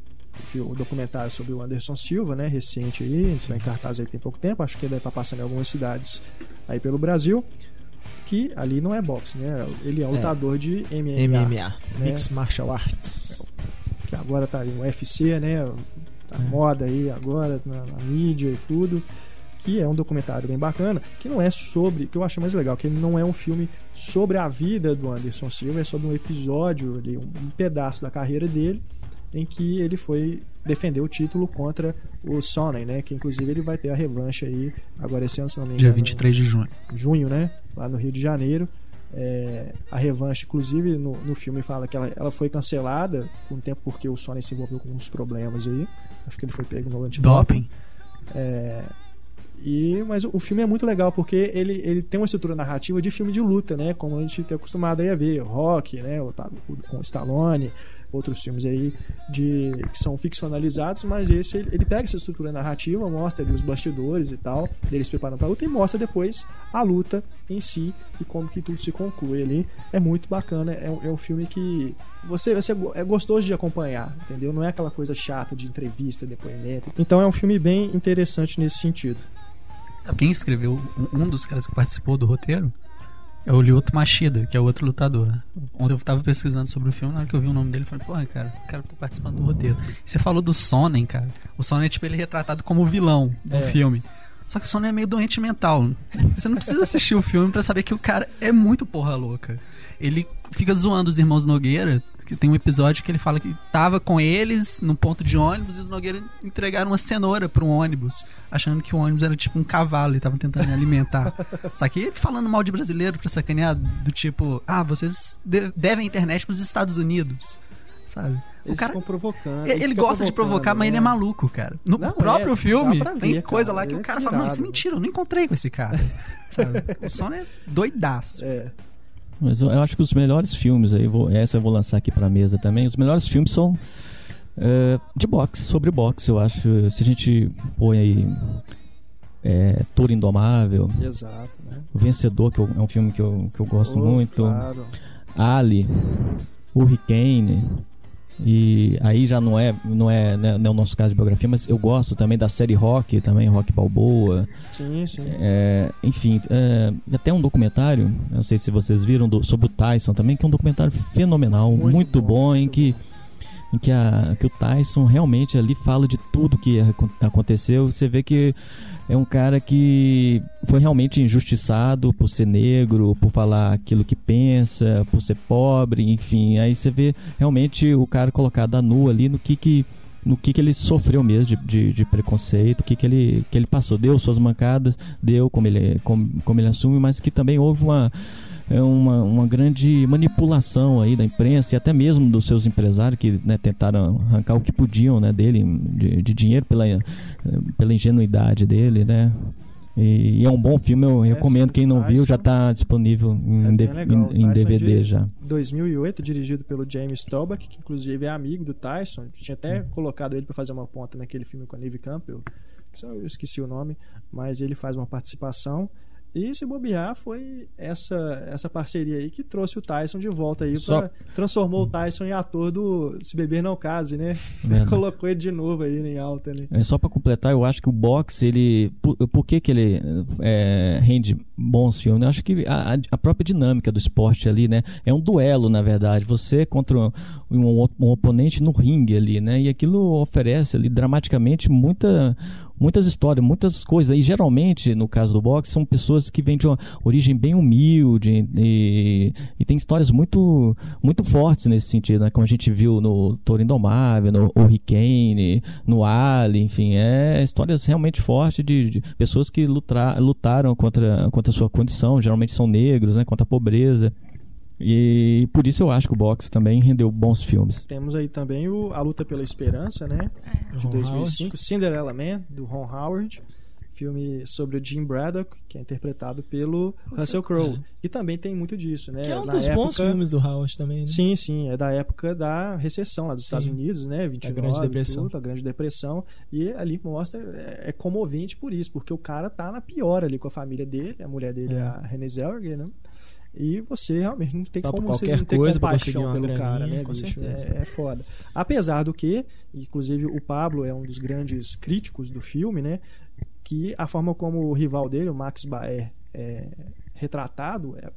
o o documentário sobre o Anderson Silva, né? recente aí, entrou em cartaz aí tem pouco tempo, acho que deve estar passando em algumas cidades aí pelo Brasil, que ali não é boxe, né? Ele é É. lutador de MMA, MMA, né? Mixed Martial Arts. que agora tá aí no UFC, né? Tá É. moda aí agora, na, na mídia e tudo. Que é um documentário bem bacana, que não é sobre, que eu acho mais legal, que ele não é um filme sobre a vida do Anderson Silva, é sobre um episódio ali, um pedaço da carreira dele, em que ele foi defender o título contra o Sonnen, né? Que inclusive ele vai ter a revanche aí, agora esse ano, se não me engano. Dia 23 de junho. junho, né? Lá no Rio de Janeiro. É, a revanche, inclusive, no, no filme fala que ela, ela foi cancelada por um tempo porque o Sony se envolveu com uns problemas aí. Acho que ele foi pego no antidoping. Doping. É, e, mas o, o filme é muito legal porque ele, ele tem uma estrutura narrativa de filme de luta, né? Como a gente tem acostumado aí a ver, Rock, né? O, o, com Stallone, outros filmes aí de, que são ficcionalizados, mas esse ele, pega essa estrutura narrativa, mostra ali os bastidores e tal, deles preparando pra luta e mostra depois a luta em si e como que tudo se conclui ali. É muito bacana, é um, é um filme que você, você é gostoso de acompanhar, entendeu? Não é aquela coisa chata de entrevista, depoimento. Então é um filme bem interessante nesse sentido. Sabe quem escreveu? Um dos caras que participou do roteiro é o Lyoto Machida, que é o outro lutador. Ontem eu tava pesquisando sobre o filme, na hora que eu vi o nome dele, eu falei, pô, cara, o cara tá participando do roteiro. Você falou do Sonnen, cara. O Sonnen, tipo, ele é retratado como o vilão do É. filme. Só que o Sonnen é meio doente mental. Você não precisa assistir o filme pra saber que o cara é muito porra louca. Ele fica zoando os irmãos Nogueira, que tem um episódio que ele fala que tava com eles num ponto de ônibus e os Nogueira entregaram uma cenoura pra um ônibus, achando que o ônibus era tipo um cavalo e estavam tentando alimentar. Só que ele falando mal de brasileiro pra sacanear, do tipo, ah, vocês de- devem internet pros Estados Unidos, sabe? O Eles cara, ficam provocando. ele, ele gosta de provocar, mas ele é né? maluco, cara. No Não, próprio é, filme, pra tem ver, coisa cara, lá que o é cara fala, não, isso é mentira, eu não encontrei com esse cara. sabe? O Sono é doidaço. É. Mas eu, eu acho que os melhores filmes aí, vou- essa eu vou lançar aqui pra mesa também. Os melhores filmes são é, de boxe, sobre boxe, eu acho. Se a gente põe aí é, Touro Indomável, Exato, né? O Vencedor, que eu- é um filme que eu, que eu gosto Oh, muito. Claro. Ali, Hurricane, E aí já não é, não é, né, não é o nosso caso de biografia, mas eu gosto também da série Rock, também Rock Balboa. Sim, sim. É, enfim, é, até um documentário, não sei se vocês viram, do- sobre o Tyson também, que é um documentário fenomenal, muito, Muito bom, bom, em muito que em que, a, que o Tyson realmente ali fala de tudo que acon- aconteceu. Você vê que é um cara que foi realmente injustiçado por ser negro, por falar aquilo que pensa, por ser pobre, enfim. Aí você vê realmente o cara colocado a nu ali no que que no que, que ele sofreu mesmo de, de, de preconceito, o que, que, ele, que ele passou. Deu suas mancadas, deu como ele, como, como ele assume, mas que também houve uma, é uma, uma grande manipulação aí da imprensa e até mesmo dos seus empresários que né, tentaram arrancar o que podiam né, dele de, de dinheiro pela, eh, pela ingenuidade dele, né? E, e é um bom filme, eu recomendo quem não viu, já está disponível em, É D- legal. em- em DVD de- já. 2008, dirigido pelo James Toback, que inclusive é amigo do Tyson. Tinha até Hum. colocado ele para fazer uma ponta naquele filme com a Neve Campbell, que só eu esqueci o nome, mas ele faz uma participação. E se bobear, foi essa essa parceria aí que trouxe o Tyson de volta aí Só- para transformou o Tyson em ator do Se Beber Não Case, né? Colocou ele de novo aí em alta ali. É, só para completar, eu acho que o boxe, ele. Por, por que, que ele é, rende bons filmes? Eu acho que a, a- a própria dinâmica do esporte ali, né? É um duelo, na verdade. Você contra um, um, um oponente no ringue ali, né? E aquilo oferece ali dramaticamente muita. Muitas histórias, muitas coisas. E geralmente, no caso do boxe, são pessoas que vêm de uma origem bem humilde e, e tem histórias muito, muito fortes nesse sentido, né? Como a gente viu no Toro Indomável, no Hurricane, no Ali, enfim, é histórias realmente fortes de, de pessoas que lutra, lutaram contra, contra a sua condição, geralmente são negros, né? Contra a pobreza. E por isso eu acho que o boxe também rendeu bons filmes. Temos aí também o A Luta pela Esperança, né? De Ron 2005, Cinderella Man, do Ron Howard. Filme sobre o Jim Braddock, que é interpretado pelo Russell Crowe. E também tem muito disso, né? Que é um Na dos bons época- filmes do Howard também, né? Sim, sim, é da época da recessão lá dos Estados Sim. Unidos, né? 29, Grande Depressão. Tudo, a Grande Depressão. E ali mostra, é, é comovente por isso, porque o cara tá na pior ali com a família dele, a mulher dele é É. a Renée Zellweger, né? E você realmente não tem Topa como você qualquer não ter coisa compaixão pelo cara, graninha, né, com bicho? É, é foda. Apesar do que, inclusive o Pablo é um dos grandes críticos do filme, né? Que a forma como o rival dele, o Max Baer, é retratado, é,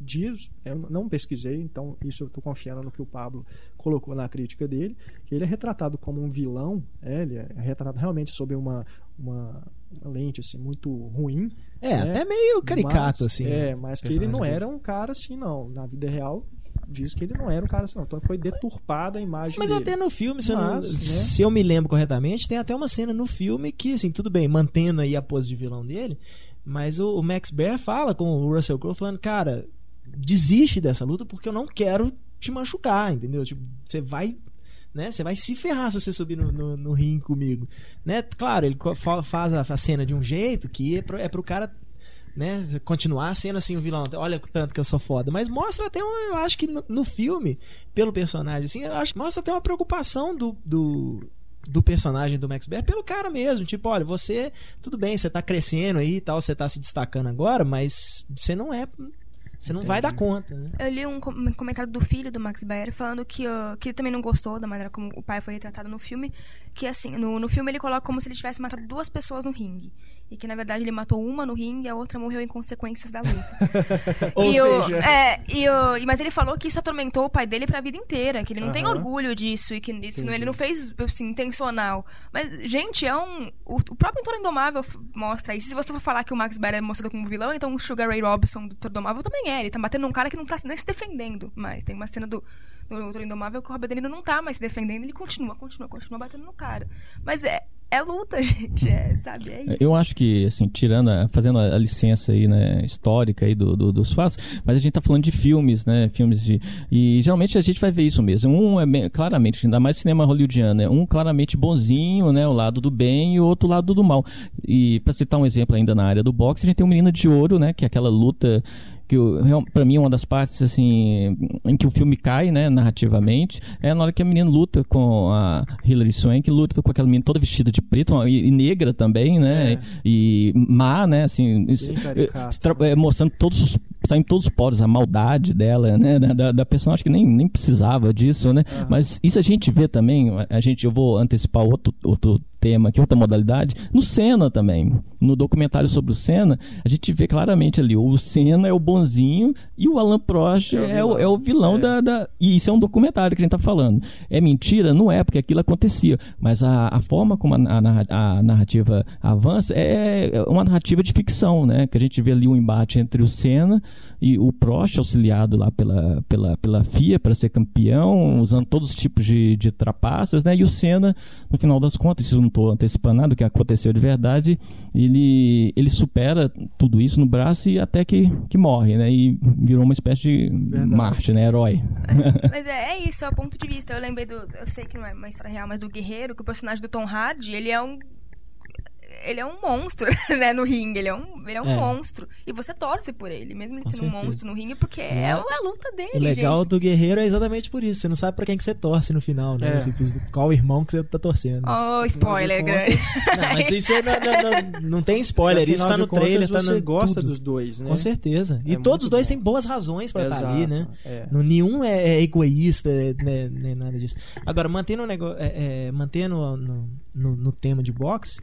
diz, eu não pesquisei, então isso eu estou confiando no que o Pablo colocou na crítica dele, que ele é retratado como um vilão, é, ele é retratado realmente sob uma, uma, uma lente assim, muito ruim. É, né? até meio caricato, Mas- assim. É, o mas que ele não era um cara assim, não. Na vida real, diz que ele não era um cara assim, não. Então foi deturpada a imagem Mas dele. até no filme, se, eu Mas, né? se eu me lembro corretamente, tem até uma cena no filme que, assim, tudo bem, mantendo aí a pose de vilão dele, mas o, o Max Bear fala com o Russell Crowe, falando, cara, desiste dessa luta porque eu não quero te machucar, entendeu? Tipo, você vai... Né? Você vai se ferrar se você subir no, no, no ringue comigo. Né? Claro, ele faz a, a cena de um jeito que é pro, é pro cara né, continuar sendo assim o vilão. Olha o tanto que eu sou foda. Mas mostra até uma, eu acho que no, no filme, pelo personagem, assim, eu acho mostra até uma preocupação do, do, do personagem do Max Bear pelo cara mesmo. Tipo, olha, você, tudo bem, você tá crescendo aí e tal, você tá se destacando agora, mas você não é. Você não vai dar conta, né? Eu li um um comentário do filho do Max Baer falando que, uh, que ele também não gostou da maneira como o pai foi retratado no filme. Que assim, no, no filme ele coloca como se ele tivesse matado duas pessoas no ringue. E que na verdade ele matou uma no ringue e a outra morreu em consequências da luta. Ou e o- seja- é, e o- mas ele falou que isso atormentou o pai dele pra vida inteira, que ele não tem orgulho disso e que isso não- ele não fez assim, intencional. Mas, gente, é um. O, o próprio Toro Indomável mostra isso. Se você for falar que o Max Baer é mostrado como vilão, então o Sugar Ray Robinson do Toro Indomável também é. Ele tá batendo num cara que não tá nem se defendendo mais. Tem uma cena do, do Toro Indomável que o Robert não tá mais se defendendo, ele continua, continua, continua batendo no cara. Mas é, é luta, gente, é, sabe? É isso. Eu acho que, assim, tirando, a- fazendo a, a licença aí, né, histórica aí do, do- dos fatos, mas a gente tá falando de filmes, né, filmes de... E geralmente a gente vai ver isso mesmo. Um é bem- claramente, ainda mais cinema hollywoodiano, né, um claramente bonzinho, né, o lado do bem e o outro lado do mal. E pra citar um exemplo ainda na área do boxe, a gente tem o Menino de Ouro, né, que é aquela luta que pra mim uma das partes assim em que o filme cai, né, narrativamente, é na hora que a menina luta com a Hilary Swank, luta com aquela menina toda vestida de preto e, e negra também, né, É. e má, né, assim, caricato. eh, mostrando todos os saindo todos os poros, a maldade dela, né, da, da, da personagem que nem, nem precisava disso, né, mas isso a gente vê também, a gente, eu vou antecipar outro, outro tema aqui, outra modalidade, no Senna também. No documentário sobre o Senna, a gente vê claramente ali, o Senna é o bonzinho e o Alan Prost É o é, o, vilão. é o vilão É. Da, da- E isso é um documentário que a gente tá falando. É mentira? Não é, porque aquilo acontecia. Mas a, a forma como a, a a narrativa avança é é uma narrativa de ficção, né? Que a gente vê ali um embate entre o Senna e o Prost, auxiliado lá pela, pela, pela FIA para ser campeão, usando todos os tipos de, de trapaças, né? E o Senna, no final das contas, isso eu não estou antecipando nada, o que aconteceu de verdade, ele, ele supera tudo isso no braço e até que, que morre, né? E virou uma espécie de Verdade. Marte, né? Herói. Mas é, é isso, é o ponto de vista. Eu lembrei do. Eu sei que não é uma história real, mas do Guerreiro, que o personagem do Tom Hardy, ele é um. Ele é um monstro, né, no ringue. Ele é um, ele é um É. monstro. E você torce por ele, mesmo ele Com sendo um certeza. monstro no ringue, porque é, é- a luta dele, O legal gente. do guerreiro é exatamente por isso. Você não sabe pra quem que você torce no final, né? É. Qual irmão que você tá torcendo. Oh, spoiler grande. Não, mas isso aí não, não- não- não tem spoiler. Isso tá no trailer, contas, tá você no gosta tudo. dos dois, né? Com certeza. E É todos os dois bom. têm boas razões pra estar ali, né? É. Não- Nenhum é, é egoísta, né, nem nada disso. Agora, mantendo o negócio, é, é, mantendo no, no, no tema de boxe,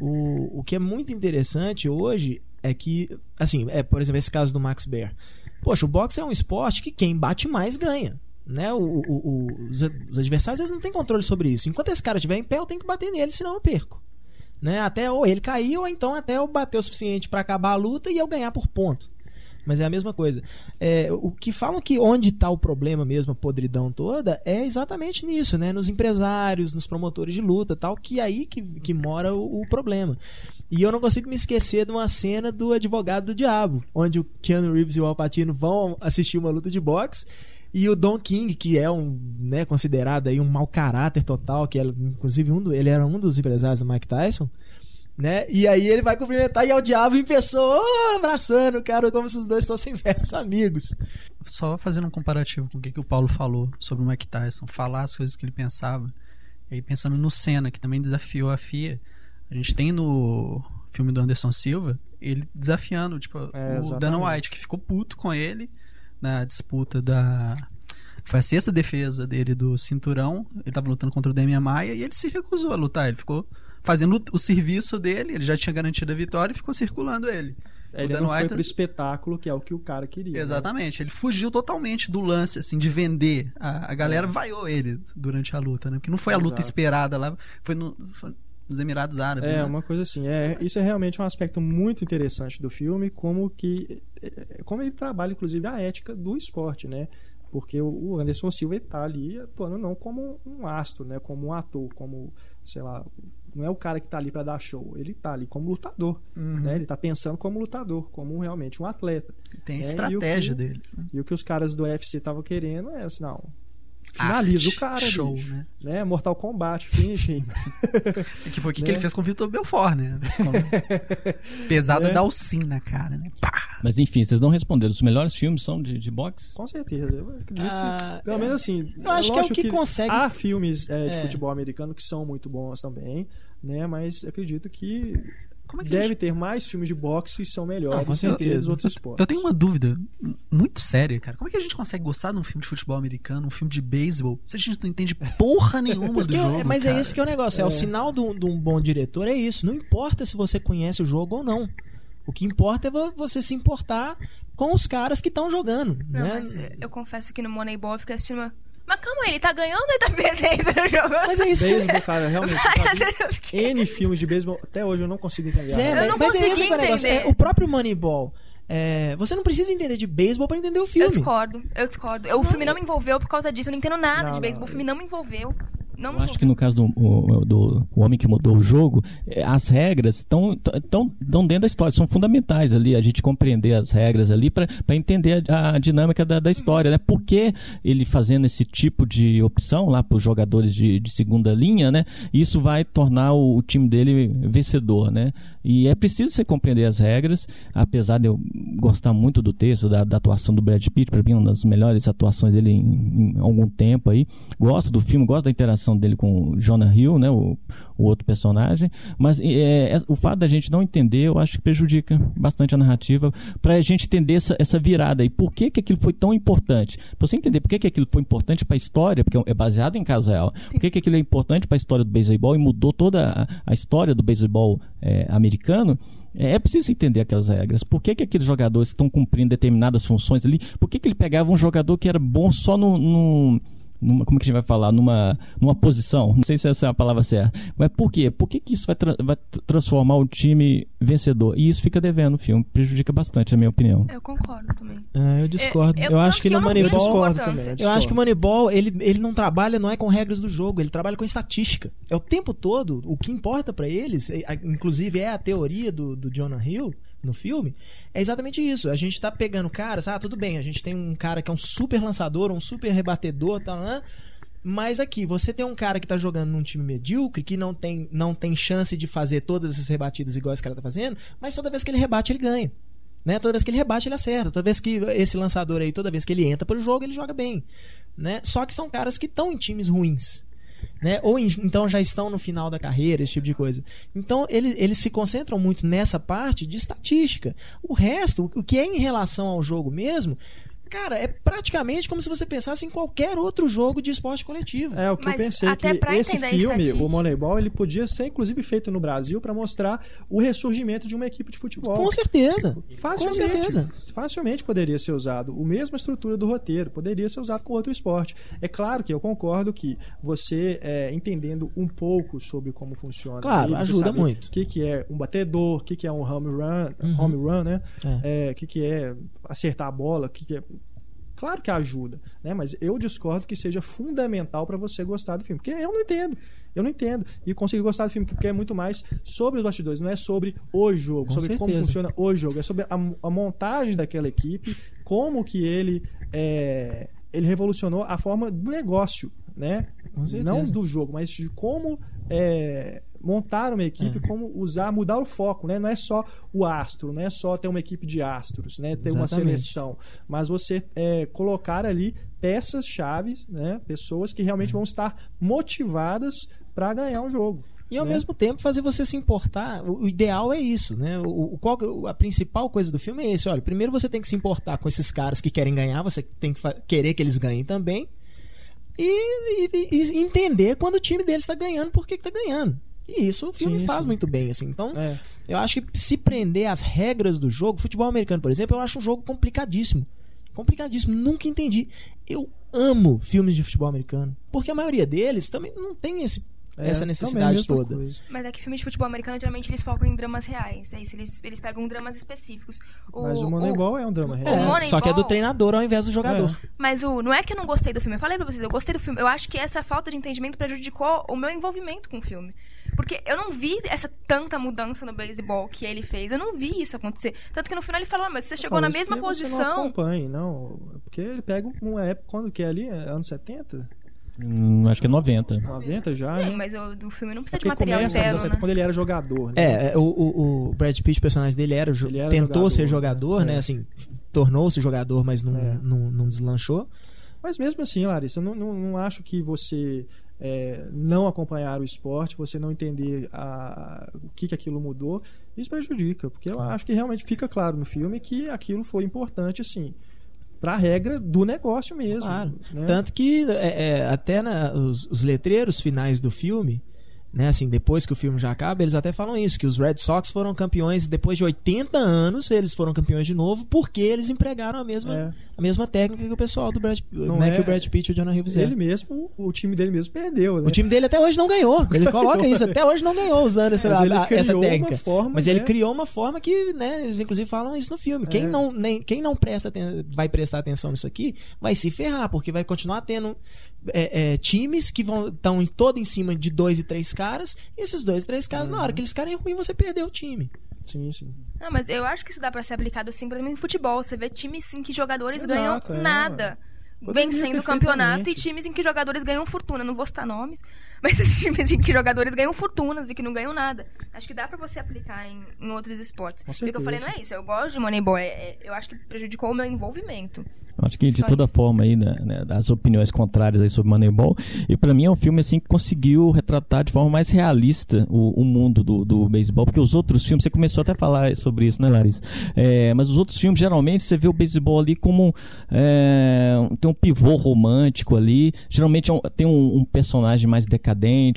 o, o que é muito interessante hoje é que, assim, é, por exemplo, esse caso do Max Baer. Poxa, o boxe é um esporte que quem bate mais ganha. Né? O, o- o- os, os adversários eles não têm controle sobre isso. Enquanto esse cara estiver em pé, eu tenho que bater nele, senão eu perco. Né? Até ou ele cair, ou então até eu bater o suficiente pra acabar a luta e eu ganhar por ponto. Mas é a mesma coisa. É, o que falam que onde está o problema mesmo, a podridão toda, é exatamente nisso, né? Nos empresários, nos promotores de luta tal, que é aí que, que mora o, o problema. E eu não consigo me esquecer de uma cena do Advogado do Diabo, onde o Keanu Reeves e o Al Pacino vão assistir uma luta de boxe e o Don King, que é um, né, considerado aí um mau caráter total, que é, inclusive um do, ele era um dos empresários do Mike Tyson, né? E aí ele vai cumprimentar e é o diabo em pessoa, oh, abraçando o cara como se os dois fossem velhos amigos. Só fazendo um comparativo com o que, que o Paulo falou sobre o Mike Tyson, falar as coisas que ele pensava. E aí pensando no Senna, que também desafiou a FIA. A gente tem no filme do Anderson Silva, ele desafiando, tipo, É, o. Dana White, que ficou puto com ele na disputa da. Foi a sexta defesa dele do cinturão. Ele tava lutando contra o Demian Maia e ele se recusou a lutar. Ele ficou fazendo o serviço dele, ele já tinha garantido a vitória e ficou circulando ele. Ele O não foi White- pro espetáculo, que é o que o cara queria. né? Exatamente, ele fugiu totalmente do lance, assim, de vender. A, a galera vaiou ele durante a luta, né? Porque não foi a luta É. Exato. esperada lá, foi, no- foi nos Emirados Árabes. É, né? uma coisa assim. É, isso é realmente um aspecto muito interessante do filme, como que é, como ele trabalha, inclusive, a ética do esporte, né? Porque o Anderson Silva está ali atuando não como um astro, né? Como um ator, como, sei lá, não é o cara que está ali para dar show, ele está ali como lutador, Uhum. né? Ele está pensando como lutador, como realmente um atleta. Tem a É, e o estratégia que- dele. E o que os caras do UFC estavam querendo é assim, não, finaliza Arte, o cara, show, bicho, né? né? Mortal Kombat, finish, Que foi o que, Né? que ele fez com o Vitor Belfort, né? Pesada É. dá o sim na cara, né? Pá! Mas enfim, vocês não responderam. Os melhores filmes são de, de boxe? Com certeza. Eu acredito Ah, que, pelo menos assim. eu acho que é o lógico que consegue- Há filmes é, de É. futebol americano que são muito bons também, né? Mas acredito que, Como é que a deve gente- ter mais filmes de boxe que são melhores Ah, com que certeza. os outros esportes. Eu tenho uma dúvida muito séria, cara. Como é que a gente consegue gostar de um filme de futebol americano, um filme de beisebol, se a gente não entende porra nenhuma do é- jogo? mas cara? é esse que é o negócio. É, o sinal de um, bom diretor é isso. Não importa se você conhece o jogo ou não. O que importa é vo- você se importar com os caras que estão jogando. Não, né? mas eh, eu confesso que no Moneyball eu fiquei assistindo uma... Mas calma aí, ele tá ganhando ou ele tá perdendo o jogo? Mas é isso Beisebol, cara, realmente. eu eu fiquei... N filmes de beisebol, até hoje eu não consigo entender. Zé, Eu mas, não mas é esse o negócio. entender. É, o próprio Moneyball. é, você não precisa entender de beisebol pra entender o Eu filme. discordo, eu discordo. Eu- o filme não me envolveu por causa disso. Eu não entendo nada Não, de não. beisebol. O filme não me envolveu. Não Eu acho que no caso do, do O Homem que Mudou o Jogo, eh, as regras estão tão, tão dentro da história, são fundamentais ali, a gente compreender as regras ali para entender a, a dinâmica da, da história, né? Por que ele fazendo esse tipo de opção lá para os jogadores de, de segunda linha, né? Isso vai tornar o, o time dele vencedor, né? E é preciso você compreender as regras, apesar de eu gostar muito do texto, da, da atuação do Brad Pitt, para mim, uma das melhores atuações dele em, em algum tempo aí. Gosto do filme, gosto da interação dele com o Jonah Hill, né? O, o outro personagem. Mas é, é, o fato da gente não entender, eu acho que prejudica bastante a narrativa, para a gente entender essa, essa virada aí. Por que, que aquilo foi tão importante? Pra você entender por que, que aquilo foi importante para a história, porque é baseado em caso real. Por que, que aquilo é importante para a história do beisebol e mudou toda a, a história do beisebol é, americano? É é preciso entender aquelas regras. Por que, que aqueles jogadores que estão cumprindo determinadas funções ali, por que, que ele pegava um jogador que era bom só no. no- numa, como que a gente vai falar? Numa, numa posição. Não sei se essa é a palavra certa. Mas por quê? Por que, que isso vai, tra- vai transformar o time vencedor? E isso fica devendo o filme. Prejudica bastante, a minha opinião. Eu concordo também. Ah, eu discordo. É, Eu, eu- acho que que no eu não vi Moneyball. discordo também. Eu acho que o Moneyball, ele, ele não trabalha, não é com regras do jogo, ele trabalha com estatística. É o tempo todo, o que importa pra eles, é- inclusive é a teoria do, do Jonah Hill no filme, é exatamente isso. A gente tá pegando caras, ah, tudo bem, a gente tem um cara que é um super lançador, um super rebatedor, tal, né? Mas aqui, você tem um cara que tá jogando num time medíocre, que não tem, não tem chance de fazer todas essas rebatidas igual esse cara tá fazendo, mas toda vez que ele rebate, ele ganha. Né? Toda vez que ele rebate, ele acerta. Toda vez que esse lançador aí, toda vez que ele entra pro jogo, ele joga bem. Né? Só que são caras que estão em times ruins. Né? Ou então já estão no final da carreira, esse tipo de coisa. Então ele- eles se concentram muito nessa parte de estatística. O resto, o que é em relação ao jogo mesmo, cara, é praticamente como se você pensasse em qualquer outro jogo de esporte coletivo. É o que Mas eu pensei até que pra esse filme, o Moneyball, ele podia ser inclusive feito no Brasil para mostrar o ressurgimento de uma equipe de futebol. Com certeza. Facilmente, Com certeza. facilmente poderia ser usado. O mesma estrutura do roteiro poderia ser usado com outro esporte. É claro que eu concordo que você é, entendendo um pouco sobre como funciona, Claro, ajuda muito. O que, que é um batedor, o que, que é um home run, Uhum. home run, né? É. É, o que, que é acertar a bola, o que, que é Claro que ajuda, né? Mas eu discordo que seja fundamental para você gostar do filme, porque eu não entendo. Eu não entendo. E consegui gostar do filme porque é muito mais sobre os bastidores, não é sobre o jogo, Com sobre como certeza. funciona o jogo, é sobre a, a montagem daquela equipe, como que ele é, ele revolucionou a forma do negócio, né? Não do jogo, mas de como é, montar uma equipe, É. como usar, mudar o foco, né? Não é só o astro, não é só ter uma equipe de astros, né? Ter uma Exatamente. seleção, mas você é, colocar ali peças chaves, né? Pessoas que realmente vão estar motivadas para ganhar um jogo. E ao né? mesmo tempo fazer você se importar. O ideal é isso, né? O, o- qual a principal coisa do filme é esse. Olha, primeiro você tem que se importar com esses caras que querem ganhar, você tem que querer que eles ganhem também. E, e- e entender quando o time deles está ganhando, por que está ganhando. E isso o filme Sim, faz sim. muito bem, assim. Então, É. eu acho que se prender às regras do jogo, futebol americano, por exemplo, eu acho um jogo complicadíssimo. Complicadíssimo. Nunca entendi. Eu amo filmes de futebol americano. Porque a maioria deles também não tem esse, É, essa necessidade toda. coisa. Mas é que filme de futebol americano, geralmente, eles focam em dramas reais. É isso, eles, eles pegam dramas específicos. Mas o Moneyball é um drama real. É, Moneyball- só que é do treinador ao invés do jogador. Mas o, não é que eu não gostei do filme. Eu falei pra vocês, eu gostei do filme. Eu acho que essa falta de entendimento prejudicou o meu envolvimento com o filme. Porque eu não vi essa tanta mudança no beisebol que ele fez. Eu não vi isso acontecer. Tanto que no final ele falou, "Ah, mas você chegou na mesma porque Você não posição. acompanhe, não. Porque ele pega uma época, quando que é ali? É Anos 70? Hum, acho que é 90. 90 já, né? mas o do filme não É precisa de porque material começa 70, né? quando ele era jogador. Né? É, o, o, o Brad Pitt, o personagem dele, era, Ele era tentou jogador, ser jogador, né? é. Assim, tornou-se jogador, mas não, É. não, não deslanchou. Mas mesmo assim, Larissa, eu não, não, não acho que você é, não acompanhar o esporte, você não entender a- o que, que aquilo mudou, isso prejudica. Porque eu acho que realmente fica claro no filme que aquilo foi importante, assim, para a regra do negócio mesmo. Claro. né? Tanto que é, é, até na- os, os letreiros finais do filme, né, assim, depois que o filme já acaba, eles até falam isso, que os Red Sox foram campeões depois de 80 anos, eles foram campeões de novo, porque eles empregaram a mesma, É. a mesma técnica que o pessoal do Brad, Não né, é- que o Brad Pitt e o Jonah Hill fizeram. Ele mesmo, o time dele mesmo perdeu, né? O time dele até hoje não ganhou. Ele coloca isso, até hoje não ganhou usando essa, a- essa técnica. forma, Mas ele né? criou uma forma que, né, eles inclusive falam isso no filme. Quem É. não, nem, quem não presta vai prestar atenção nisso aqui vai se ferrar, porque vai continuar tendo é, é, times que vão estão todo em cima de dois e três caras, e esses dois e três caras, na hora que eles ficarem ruins, você perdeu o time. Sim, sim. Não, mas eu acho que isso dá pra ser aplicado assim, por exemplo, em futebol. Você vê times sim que jogadores Exato, ganham é, nada. Poderia Vencendo o campeonato e times em que jogadores ganham fortuna. Não vou citar nomes, mas times em que jogadores ganham fortunas e que não ganham nada. Acho que dá pra você aplicar em, em outros esportes. Com O que eu falei não é isso. Eu gosto de Moneyball. é- é- eu acho que prejudicou o meu envolvimento. Eu Acho que de Só toda isso. forma aí, né, né, das opiniões contrárias aí sobre Moneyball, e pra mim é um filme assim que conseguiu retratar de forma mais realista o, o mundo do, do beisebol, porque os outros filmes, você começou até a falar sobre isso, né, Larissa? É, mas os outros filmes, geralmente, você vê o beisebol ali como é, tem um pivô romântico ali, geralmente é um- tem um, um personagem mais decadente,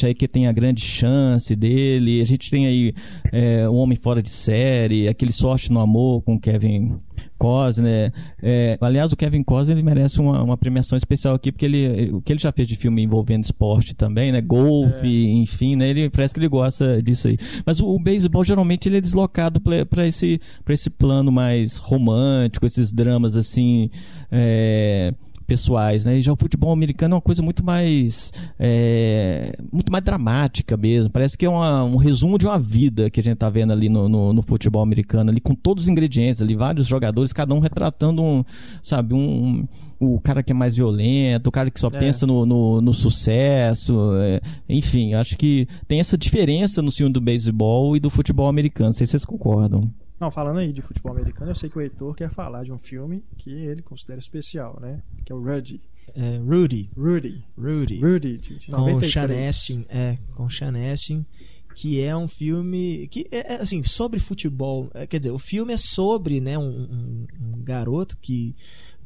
aí que tem a grande chance dele, a gente tem aí é, o Homem Fora de Série, aquele Sorte no Amor com Kevin Costner. É, aliás, o Kevin Costner ele merece uma, uma premiação especial aqui, porque ele, o que ele já fez de filme envolvendo esporte também, né? Golfe, enfim, né? Ele parece que ele gosta disso aí. Mas o, o beisebol geralmente ele é deslocado para esse, pra esse plano mais romântico, esses dramas assim. é, pessoais, né? E já o futebol americano é uma coisa muito mais é, muito mais dramática mesmo. Parece que é uma- um resumo de uma vida que a gente tá vendo ali no, no, no futebol americano, ali com todos os ingredientes, ali vários jogadores, cada um retratando um, sabe, um, um- o cara que é mais violento, o cara que só É. pensa no, no, no sucesso, é, enfim, acho que tem essa diferença no filme do beisebol e do futebol americano. Não sei se vocês concordam. Não, falando aí de futebol americano, eu sei que o Heitor quer falar de um filme que ele considera especial, né? Que é o Rudy. É, Rudy. Rudy. Rudy. Rudy, de com o 93. Sean Astin, é, com o Sean Astin, que é um filme que é é, assim sobre futebol. É, quer dizer, o filme é sobre, né, um, um- um garoto que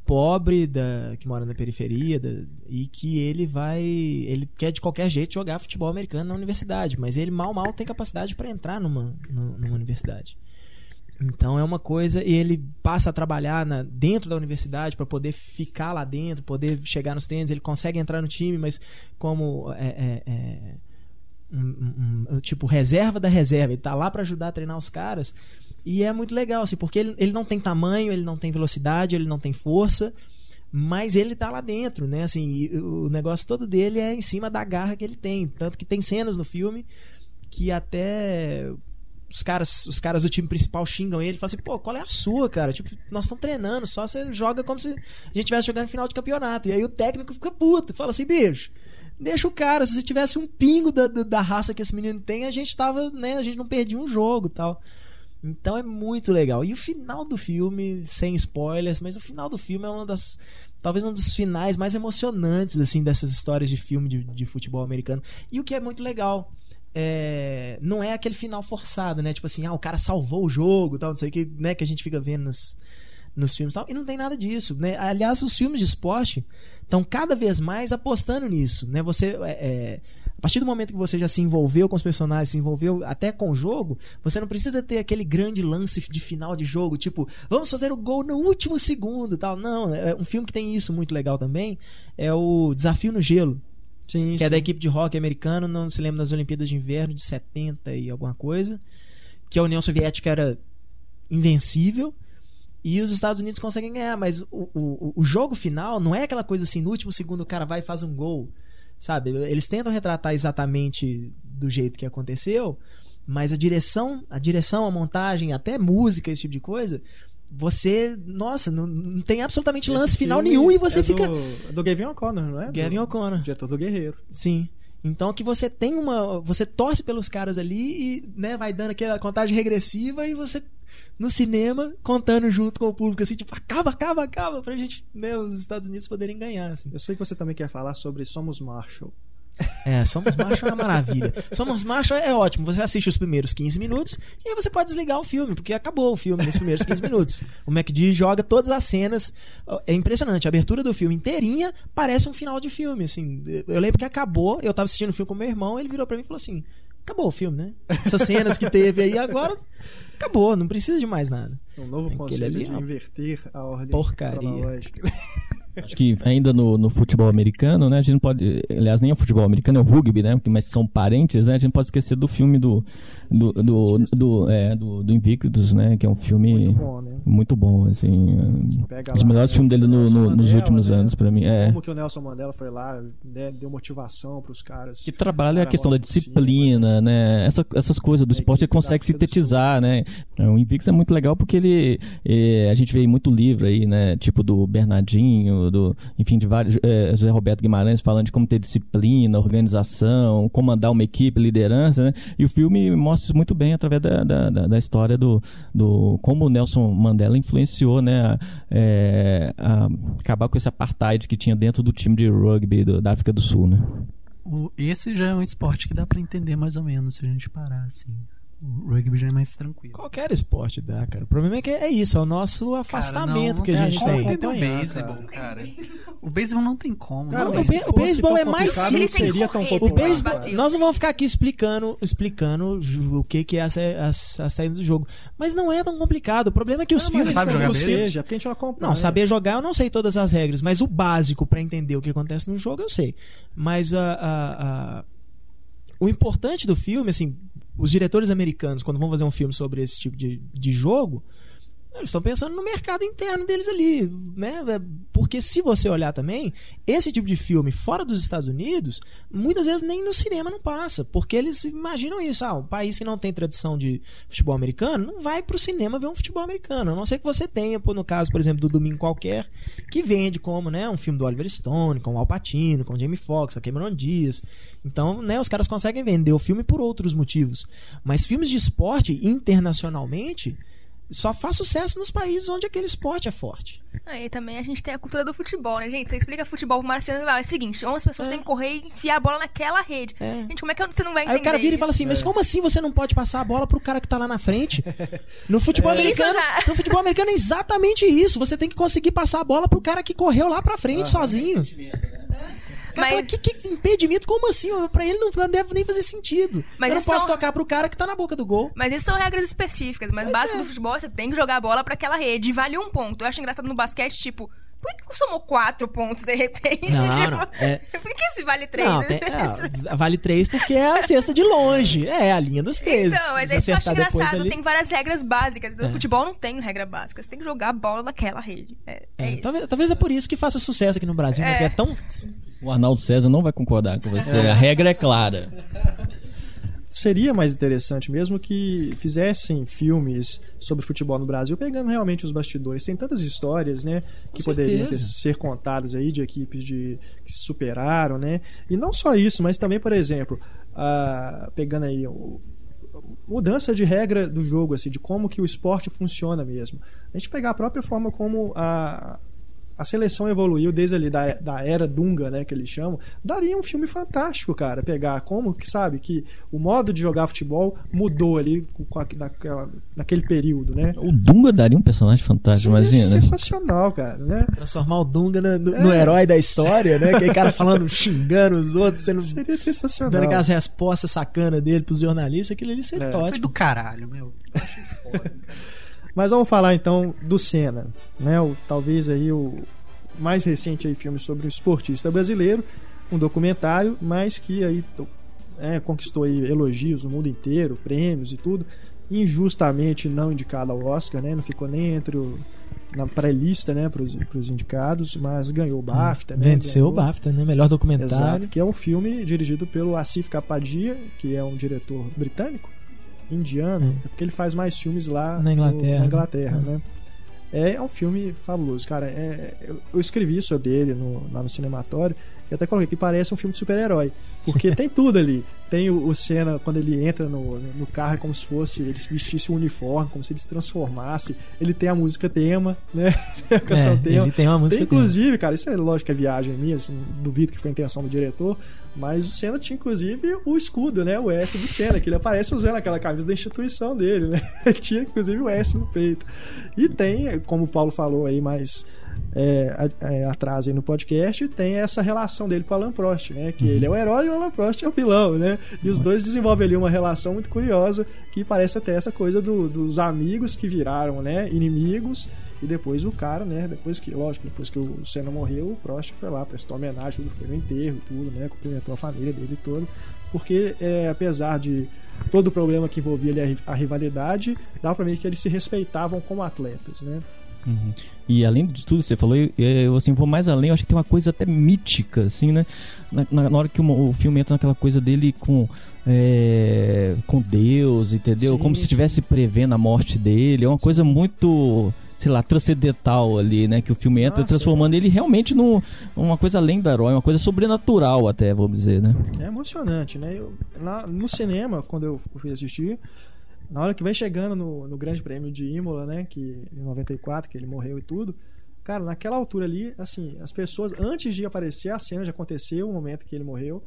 pobre da que mora na periferia da- e que ele vai ele quer de qualquer jeito jogar futebol americano na universidade, mas ele mal mal tem capacidade para entrar numa, nu- numa universidade. Então é uma coisa e ele passa a trabalhar na- dentro da universidade para poder ficar lá dentro, poder chegar nos treinos. Ele consegue entrar no time, mas como é, é, é, um- um- tipo reserva da reserva, ele tá lá para ajudar a treinar os caras. E é muito legal, assim, porque ele, ele não tem tamanho, ele não tem velocidade, ele não tem força, mas ele tá lá dentro, né? Assim, o negócio todo dele é em cima da garra que ele tem. Tanto que tem cenas no filme que até os caras, os caras do time principal xingam ele e falam assim, pô, qual é a sua, cara? Tipo, nós estamos treinando, só você joga como se a gente estivesse jogando final de campeonato. E aí o técnico fica puto, fala assim, bicho, deixa o cara, se você tivesse um pingo da, da, da raça que esse menino tem, a gente tava, né, a gente não perdia um jogo tal. Então é muito legal. E o final do filme, sem spoilers, mas o final do filme é uma das. Talvez um dos finais mais emocionantes, assim, dessas histórias de filme de, de futebol americano. E o que é muito legal. É, não é aquele final forçado, né? Tipo assim, ah, o cara salvou o jogo, tal, não sei o que, né? Que a gente fica vendo nos, nos filmes tal. E não tem nada disso, né? Aliás, os filmes de esporte estão cada vez mais apostando nisso, né? Você é, é, a partir do momento que você já se envolveu com os personagens, se envolveu até com o jogo, você não precisa ter aquele grande lance de final de jogo, tipo, vamos fazer o gol no último segundo, tal. Não, é um filme que tem isso muito legal também, é o Desafio no Gelo, Sim, que é sim. da equipe de hockey americano, não se lembra das Olimpíadas de Inverno de 70 e alguma coisa, que a União Soviética era invencível e os Estados Unidos conseguem ganhar, mas o, o, o jogo final não é aquela coisa assim, no último segundo o cara vai e faz um gol, sabe? Eles tentam retratar exatamente do jeito que aconteceu, mas a direção, a direção, a montagem, até música, esse tipo de coisa, você, nossa, não, não tem absolutamente Esse lance final nenhum e você é fica Do, é do Gavin O'Connor, não é? Gavin O'Connor. Diretor do Guerreiro. Sim. Então que você tem uma. Você torce pelos caras ali e né, vai dando aquela contagem regressiva e você no cinema contando junto com o público assim, tipo, acaba, acaba, acaba, pra gente, né, os Estados Unidos poderem ganhar. Assim. Eu sei que você também quer falar sobre Somos Marshall. É, Somos Macho é uma maravilha. Somos Macho é ótimo. Você assiste os primeiros 15 minutos e aí você pode desligar o filme, porque acabou o filme nos primeiros 15 minutos. O MacD joga todas as cenas. É impressionante. A abertura do filme inteirinha parece um final de filme. Assim, eu lembro que acabou, eu tava assistindo o filme com meu irmão, ele virou pra mim e falou assim: acabou o filme, né? Essas cenas que teve aí agora, acabou, não precisa de mais nada. Um novo Aquele conceito ali de é inverter a ordem porcaria. cronológica. Acho que ainda no, no futebol americano, né? A gente não pode. Aliás, nem é o futebol americano, é o rugby, né? Mas são parentes, né? A gente não pode esquecer do filme do. Do, do, do, é, do, do Invictus, né? Que é um filme Muito bom, né? muito bom, assim. Pega um dos lá, melhores né, filmes dele no- no- nos últimos né? anos, pra mim. É. Como que o Nelson Mandela foi lá, né, deu motivação pros caras. Que trabalha a Cara, questão da por cima, disciplina, né? Essa- essas coisas do É, esporte ele consegue sintetizar, né? O Invictus é muito legal porque ele. eh, a gente vê muito livro aí, né? Tipo do Bernardinho, do, enfim, de vários. eh, José Roberto Guimarães falando de como ter disciplina, organização, comandar uma equipe, liderança, né? E o filme mostra isso muito bem através da, da, da- história do, do. como o Nelson Mandela influenciou, né? A, a acabar com esse apartheid que tinha dentro do time de rugby do- da África do Sul, né? Esse já é um esporte que dá pra entender mais ou menos se a gente parar assim. O rugby já é mais tranquilo. Qualquer esporte dá, cara. O problema é que é isso, é o nosso afastamento não que a tem gente como tem. entender o Acompanhar, beisebol, cara. O beisebol não tem como. Cara, não, Não, o o beisebol é mais complicado, simples. não seria tão tem que O popular. beisebol, nós não vamos ficar aqui explicando, explicando o que, que é as, as, as saídas do jogo. Mas não é tão complicado. O problema é que os Ah, mas filmes. sabe jogar seja, porque a gente não acompanha. Não, saber jogar eu não sei todas as regras, mas o básico pra entender o que acontece no jogo eu sei. Mas a, a- a- o importante do filme, assim, os diretores americanos, quando vão fazer um filme sobre esse tipo de, de jogo, eles estão pensando no mercado interno deles ali, né? Porque se você olhar também, esse tipo de filme fora dos Estados Unidos, muitas vezes nem no cinema não passa, porque eles imaginam isso, ah, um país que não tem tradição de futebol americano, não vai pro cinema ver um futebol americano, a não ser que você tenha, no caso, por exemplo, do Domingo Qualquer, que vende como, né, um filme do Oliver Stone, com o Al Pacino, com o Jamie Foxx, a Cameron Diaz. Então, né, os caras conseguem vender o filme por outros motivos. Mas filmes de esporte internacionalmente só faz sucesso nos países onde aquele esporte é forte. Aí também a gente tem a cultura do futebol, né, gente? Você explica futebol pro Marciano e fala, é o seguinte, 11 pessoas É. têm que correr e enfiar a bola naquela rede. É. Gente, como é que você não vai entender Aí o cara vira e isso? fala assim, mas como assim você não pode passar a bola pro cara que tá lá na frente? No futebol Isso americano, já- no futebol americano é exatamente isso. Você tem que conseguir passar a bola pro cara que correu lá pra frente sozinho. O cara Mas- fala, que, que impedimento? Como assim? Pra ele não deve nem fazer sentido. Mas eu não isso posso são- tocar pro cara que tá na boca do gol. Mas isso são regras específicas, mas o Pois básico é. do futebol, você tem que jogar a bola pra aquela rede e vale um ponto. Eu acho engraçado no basquete, tipo, por que que somou quatro pontos de repente? Não, Tipo, não, é- Por que esse vale três? Não, tem- é, vale três porque é a cesta de longe. É a linha dos três. Então, mas é isso que eu acho engraçado. dali- Tem várias regras básicas. No É. futebol não tem regra básica. Você tem que jogar a bola naquela rede. É, é É, isso. talvez, talvez é por isso que faça sucesso aqui no Brasil, né? É. Porque é tão. O Arnaldo César não vai concordar com você. A regra é clara. Seria mais interessante mesmo que fizessem filmes sobre futebol no Brasil, pegando realmente os bastidores. Tem tantas histórias, né, que Com poderiam ter- ser contadas aí de equipes de, que se superaram, né? E não só isso, mas também, por exemplo, pegando aí o, mudança de regra do jogo, assim, de como que o esporte funciona mesmo. A gente pegar a própria forma como a, a seleção evoluiu desde ali da, da era Dunga, né, que eles chamam, daria um filme fantástico, cara, pegar como que, sabe, que o modo de jogar futebol mudou ali com, com a- naquela, naquele período, né? O Dunga daria um personagem fantástico, Seria imagina. sensacional, cara, né? Transformar o Dunga no, no- no É. herói da história, né? Aquele cara falando, xingando os outros, sendo, Seria sensacional. dando aquelas respostas sacanas dele pros jornalistas, aquilo ali seria É. Ótimo. do caralho, meu. Mas vamos falar então do Senna, né? O, talvez aí o mais recente aí filme sobre um esportista brasileiro, um documentário, mas que aí é, conquistou aí elogios no mundo inteiro, prêmios e tudo, injustamente não indicado ao Oscar, né? Não ficou nem entre o na pré-lista, né, para os indicados, mas ganhou o BAFTA, né? Venceu o BAFTA, né? Melhor documentário. Exato, que é um filme dirigido pelo Asif Kapadia, que é um diretor britânico, indiano, Hum. é porque ele faz mais filmes lá Na Inglaterra, no- na? Inglaterra, Hum. né? É, é um filme fabuloso, cara. É, eu, eu escrevi sobre ele no, lá no cinematório e até coloquei que parece um filme de super-herói. Porque tem tudo ali. Tem o, o Senna, quando ele entra no, no carro, é como se fosse ele se vestisse um uniforme, como se ele se transformasse. Ele tem a música tema, né? a canção É, tema. ele tem uma música Tem, inclusive, cara, isso é lógico que é viagem minha, duvido que foi a intenção do diretor, mas o Senna tinha, inclusive, o escudo, né? O S do Senna, que ele aparece usando aquela camisa da instituição dele, né? Ele tinha, inclusive, o S no peito. E tem, como o Paulo falou aí mais é, é, atrás aí no podcast, tem essa relação dele com o Alan Prost, né? Que ele é o herói e o Alan Prost é o vilão, né? E os dois desenvolvem ali uma relação muito curiosa, que parece até essa coisa do- dos amigos que viraram, né? Inimigos E depois o cara, né? Depois que, lógico, depois que o Senna morreu, o Prost foi lá, prestou homenagem, tudo foi no enterro, tudo, né? Cumprimentou a família dele todo. Porque, é, apesar de todo o problema que envolvia ali a, rivalidade, dava pra ver que eles se respeitavam como atletas, né? Uhum. E além de tudo que você falou, eu, eu assim, vou mais além, eu acho que tem uma coisa até mítica, assim, né? Na, na, na hora que o, o, filme entra naquela coisa dele com, é, com Deus, entendeu? Sim, Como se sim. estivesse prevendo a morte dele. É uma coisa muito, sei lá, transcendental ali, né? Que o filme entra Nossa, transformando ele realmente num, uma coisa além do herói, uma coisa sobrenatural até, vamos dizer, né? É emocionante, né? Eu, lá no cinema, quando eu fui assistir, na hora que vai chegando no, no Grande Prêmio de Imola, né? Que em 94, que ele morreu e tudo. Cara, naquela altura ali, assim, as pessoas, antes de aparecer a cena de acontecer o momento que ele morreu,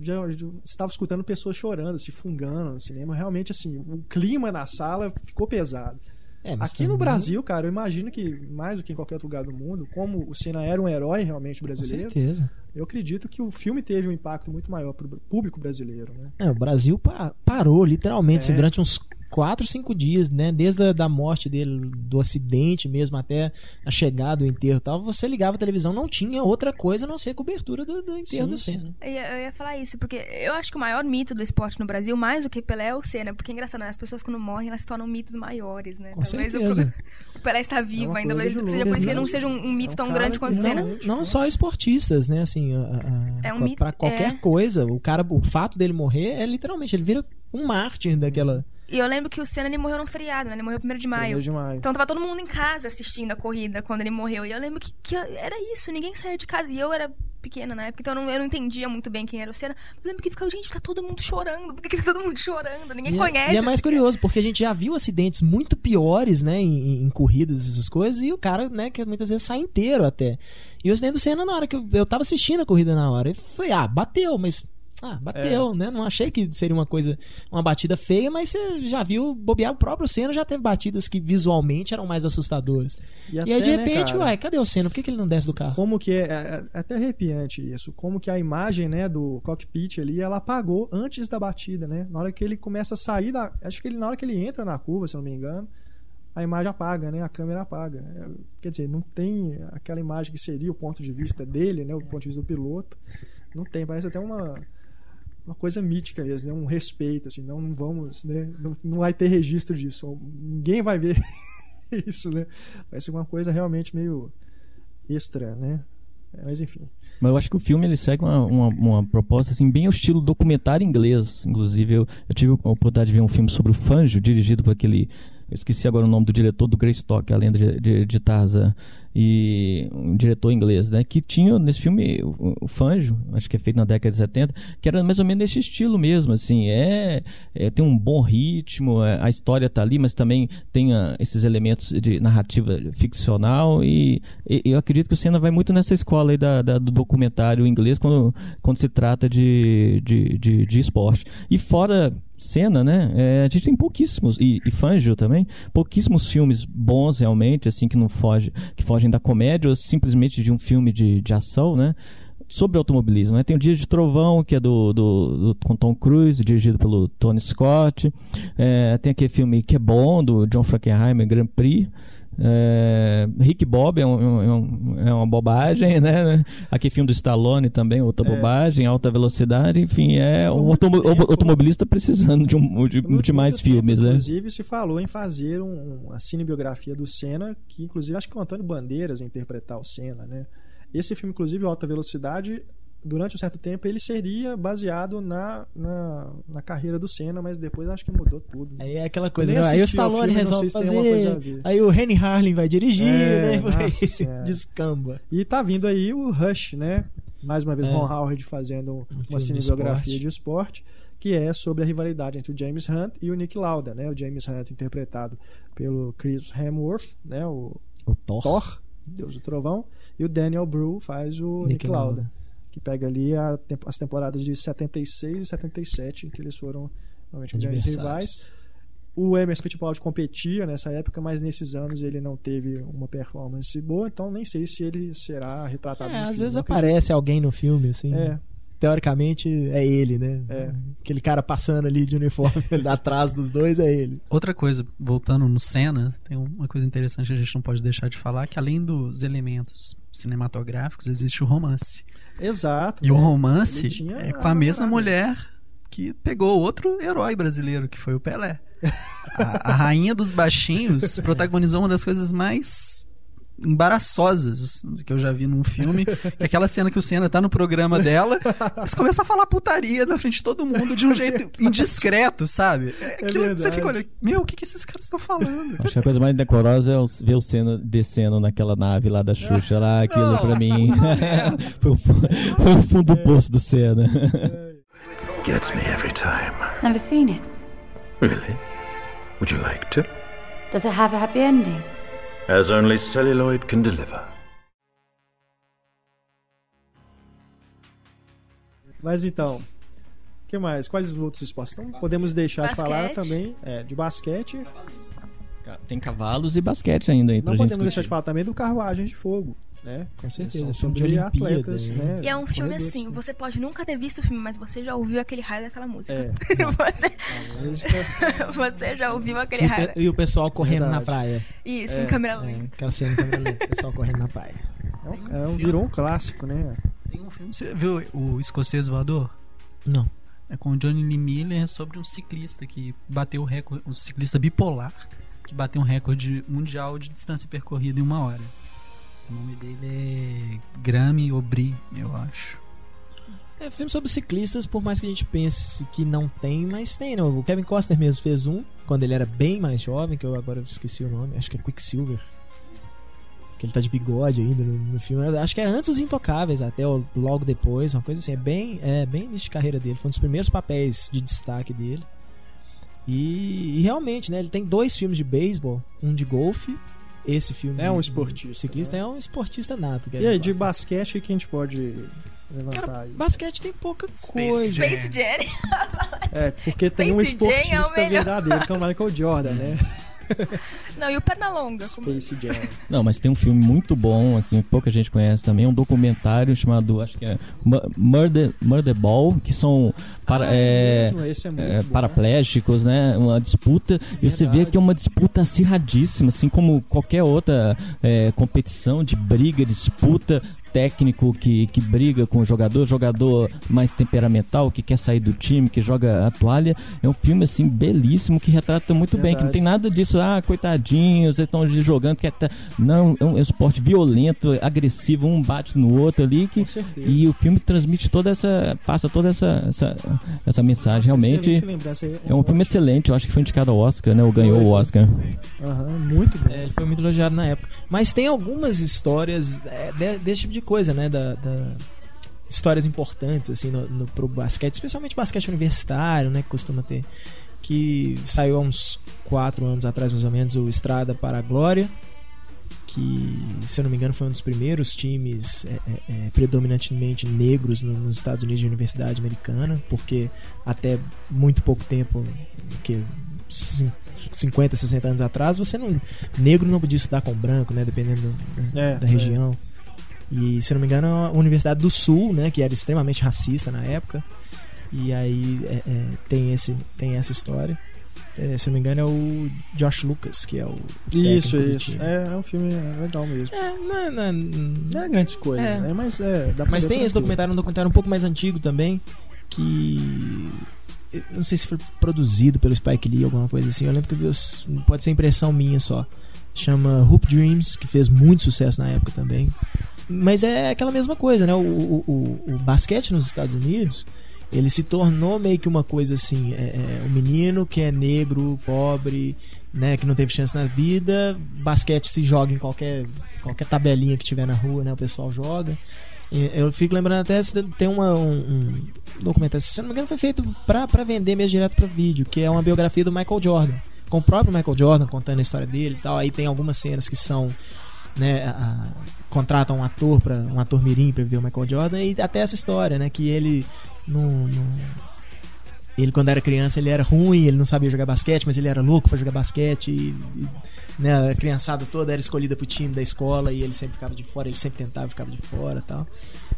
já, já estava escutando pessoas chorando, se fungando no cinema. Realmente, assim, o clima na sala ficou pesado. É, Aqui no também- Brasil, cara, eu imagino que mais do que em qualquer outro lugar do mundo, como o Senna era um herói realmente Com brasileiro, certeza. eu acredito que o filme teve um impacto muito maior para o público brasileiro, né? É, o Brasil pa- parou, literalmente, assim, É. durante uns 4, 5 dias, né? Desde a da morte dele, do acidente mesmo, até a chegada do enterro e tal. Você ligava a televisão, não tinha outra coisa a não ser a cobertura do, do enterro Sim, do. Senna. Eu ia, eu ia falar isso, porque eu acho que o maior mito do esporte no Brasil, mais do que Pelé, é o Senna. Porque é engraçado, né? As pessoas quando morrem, elas se tornam mitos maiores, né? Com Talvez o- certeza. o Pelé está vivo uma ainda, de seja por isso que ele né? não seja um, um mito É um tão grande quanto o não- Senna. Não, não só esportistas, né? Assim, a- a- É um pra- mito- pra qualquer é. coisa, o cara, o fato dele morrer é literalmente, ele vira um mártir daquela. E eu lembro que o Senna ele morreu num feriado, né? Ele morreu primeiro de maio. Primeiro de maio. Então tava todo mundo em casa assistindo a corrida quando ele morreu. E eu lembro que, que era isso, ninguém saía de casa. E eu era pequena na época, então eu não, eu não entendia muito bem quem era o Senna. Mas eu lembro que ficava, gente, tá todo mundo chorando. Por que, que tá todo mundo chorando? Ninguém E é- conhece. E é mais curioso, porque a gente já viu acidentes muito piores, né, em, em corridas, essas coisas, e o cara, né, que muitas vezes sai inteiro até. E o acidente do Senna, na hora que eu, eu tava assistindo a corrida na hora, eu falei, ah, bateu, mas. Ah, bateu, É. né? Não achei que seria uma coisa, uma batida feia, mas você já viu bobear o próprio Senna já teve batidas que visualmente eram mais assustadoras. E, aí, de né, repente, cara, uai, cadê o Senna? Por que, que ele não desce do carro? Como que é, é- é até arrepiante isso, como que a imagem, né, do cockpit ali, ela apagou antes da batida, né? Na hora que ele começa a sair da, acho que ele na hora que ele entra na curva, se eu não me engano, a imagem apaga, né? A câmera apaga. É, Quer dizer, não tem aquela imagem que seria o ponto de vista dele, né, o ponto de vista do piloto. Não tem, parece até uma uma coisa mítica mesmo, né? Um respeito assim, não, não vamos, né? Não, não vai ter registro disso. Ninguém vai ver isso, né? Vai ser uma coisa realmente meio extra, né? É, Mas enfim. Mas eu acho que o filme ele segue uma, uma, uma proposta assim, bem ao estilo documentário inglês. Inclusive, eu, eu tive a oportunidade de ver um filme sobre o Fangio, dirigido por aquele. Eu esqueci agora o nome do diretor do Greystock, a lenda de, de, de Tarzan. E um diretor inglês, né? Que tinha nesse filme o, o Fangio, acho que é feito na década de 70, que era mais ou menos nesse estilo mesmo, assim. É, é tem um bom ritmo, é, a história tá ali, mas também tem ah, esses elementos de narrativa ficcional. E, e eu acredito que o Senna vai muito nessa escola aí da, da- do documentário inglês quando, quando se trata de, de, de, de esporte. E fora Senna, né? é, a gente tem pouquíssimos, e, e Fangio também, pouquíssimos filmes bons realmente, assim, que não foge, que fogem da comédia ou simplesmente de um filme de, de ação, né? Sobre automobilismo, né? Tem o Dia de Trovão, que é do, do, do com Tom Cruise, dirigido pelo Tony Scott. É, tem aquele filme que é bom, do John Frankenheimer, Grand Prix. É, Rick Bob é, um- é um- é uma bobagem, né? Aquele filme do Stallone também, outra É. bobagem, alta velocidade, enfim, é o muito automo- tempo- automobilista precisando de, um, de, de mais tempo, filmes, né? Inclusive, se falou em fazer um, uma cinebiografia do Senna, que inclusive acho que o Antônio Bandeiras ia interpretar o Senna, né? Esse filme, inclusive, Alta Velocidade, durante um certo tempo, ele seria baseado na, na, na carreira do Senna, mas depois acho que mudou tudo. Aí é aquela coisa, né? Aí o Stallone filme, resolve fazer. Aí o Henry Harlin vai dirigir, É, né? Nossa descamba. E tá vindo aí o Rush, né? Mais uma vez, É. Ron Howard fazendo uma filme de cinebiografia esporte. de esporte, que é sobre a rivalidade entre o James Hunt e o Nick Lauda, né? O James Hunt interpretado pelo Chris Hemsworth, né? O O Thor. Thor, Deus do Trovão, e o Daniel Bru faz o Nick Nick, Lauda, Lauda. Que pega ali temp- as temporadas de 76 e 77, que eles foram realmente grandes rivais. O Emerson Fittipaldi competia nessa época, mas nesses anos ele não teve uma performance boa, então nem sei se ele será retratado É, no às filme, vezes acredito. aparece alguém no filme, assim. É, teoricamente é ele, né? É. Aquele cara passando ali de uniforme atrás dos dois é ele. Outra coisa, voltando no Senna, tem uma coisa interessante que a gente não pode deixar de falar, que além dos elementos cinematográficos, existe o romance. Exato. E o né? romance é a com a mesma namorada. mulher que pegou outro herói brasileiro, que foi o Pelé. A, a rainha dos baixinhos protagonizou uma das coisas mais embaraçosas que eu já vi num filme, que é aquela cena que o Senna tá no programa dela, eles começam a falar putaria na frente de todo mundo de um jeito indiscreto, sabe? É aquilo que você fica olhando, meu, o que, que esses caras estão falando? Acho que a coisa mais decorosa é ver o Senna descendo naquela nave lá da Xuxa lá, aquilo Não, pra mim. foi, o, foi o fundo do poço do Senna. Gets me every time. Never seen it. Really? Would you like to? Does it have a happy ending? As only celluloid can deliver. Mas então, o que mais? Quais os outros esportes? Então, podemos deixar de falar Basquete. também é, de basquete. Tem cavalos e basquete ainda aí Não gente podemos deixar de falar também do Carruagem de Fogo, né? Com certeza, São filme de atletas, né? né? E é um filme corredores, assim, né? você pode nunca ter visto o filme, mas você já ouviu aquele raio daquela música. É. você, música- você já ouviu aquele raio. e o pessoal correndo na Verdade. praia. Isso, É, em câmera É, lenta. cena em câmera lenta, o pessoal correndo na praia. é um- é um- virou um clássico, né? Tem um filme, você viu o Escocês Voador? Não. É com o Johnny Lee Miller sobre um ciclista que bateu o recorde, um ciclista bipolar que bateu um recorde mundial de distância percorrida em uma hora. O nome dele é Grammy Aubry, eu acho. É filme sobre ciclistas, por mais que a gente pense que não tem, mas tem, né? O Kevin Costner mesmo fez um, quando ele era bem mais jovem, que eu agora esqueci o nome, acho que é Quicksilver. Que ele tá de bigode ainda no, no filme. Acho que é antes dos Intocáveis, até logo depois, uma coisa assim. É bem, é bem início de carreira dele. Foi um dos primeiros papéis de destaque dele. E, e realmente, né? Ele tem dois filmes de beisebol, um de golfe. Esse filme É um de- esportista, de ciclista né? é um esportista nato. E aí, de basquete, o que a gente pode levantar Cara, aí? basquete tem pouca Space coisa. Jam. Space Jam. É, porque tem um Space é esportista melhor. verdadeiro, que é o Michael Jordan, né? Não, e o Pernalonga. como- Space Jam. Não, mas tem um filme muito bom, assim, pouca gente conhece também, um documentário chamado, acho que é Mu- Murder, Murder Ball, que são para, Ah, é, é muito é, bom, paraplégicos, né? Uma disputa. E você vê que é uma disputa acirradíssima, assim como qualquer outra é, competição de briga, disputa. Técnico que, que briga com o jogador, jogador mais temperamental, que quer sair do time, que joga a toalha. É um filme, assim, belíssimo, que retrata muito bem. Que não Verdade. tem nada disso, ah, coitadinhos, vocês estão jogando. Que é ta- Não, é um, esporte violento, agressivo, um bate no outro ali. Que, e o filme transmite toda essa. passa toda essa, essa, essa mensagem. Realmente. Lembrança aí. É um filme excelente, eu acho que foi indicado ao Oscar, né? Ou ganhou o. Oscar. Aham, muito bom. É, ele foi muito elogiado na época. Mas tem algumas histórias é, de- desse tipo de coisa, né? Da, da- Histórias importantes, assim, no, no, pro basquete, especialmente basquete universitário, né? Que costuma ter. Que saiu há uns quatro anos atrás, mais ou menos, o Estrada para a Glória. Que, se eu não me engano, foi um dos primeiros times é, é, é, predominantemente negros no- nos Estados Unidos de universidade americana, porque até muito pouco tempo, que cin- 50, 60 anos atrás, você não negro não podia estudar com branco, né, dependendo da, É, da é. E se não me engano, a Universidade do Sul, né, que era extremamente racista na época. E aí é, é, tem esse tem essa história. É, se não me engano é o Josh Lucas, que é o Isso, isso. É, é um filme legal mesmo. É, não é- não é- Não é grandes coisas, É. né? Mas é. Mas tem esse documentário, um documentário um pouco mais antigo também, que não sei se foi produzido pelo Spike Lee, alguma coisa assim. Eu lembro que eu pode ser impressão minha só. Chama Hoop Dreams, que fez muito sucesso na época também. Mas é aquela mesma coisa, né? O, o, o, o basquete nos Estados Unidos, ele se tornou meio que uma coisa assim, é, é, um menino que é negro, pobre, né, que não teve chance na vida, basquete se joga em qualquer qualquer tabelinha que tiver na rua, né, o pessoal joga. Eu fico lembrando até tem uma, um, um documentário, se não me engano, foi feito pra vender mesmo direto pra vídeo, que é uma biografia do Michael Jordan, com o próprio Michael Jordan contando a história dele e tal. Aí tem algumas cenas que são né, a- contratam um ator para um ator mirim para ver o Michael Jordan e até essa história, né, que ele não, não- ele quando era criança ele era ruim, ele não sabia jogar basquete, mas ele era louco para jogar basquete e, e, né, a criançada toda era escolhida pro time da escola e ele sempre ficava de fora, ele sempre tentava ficava de fora, tal.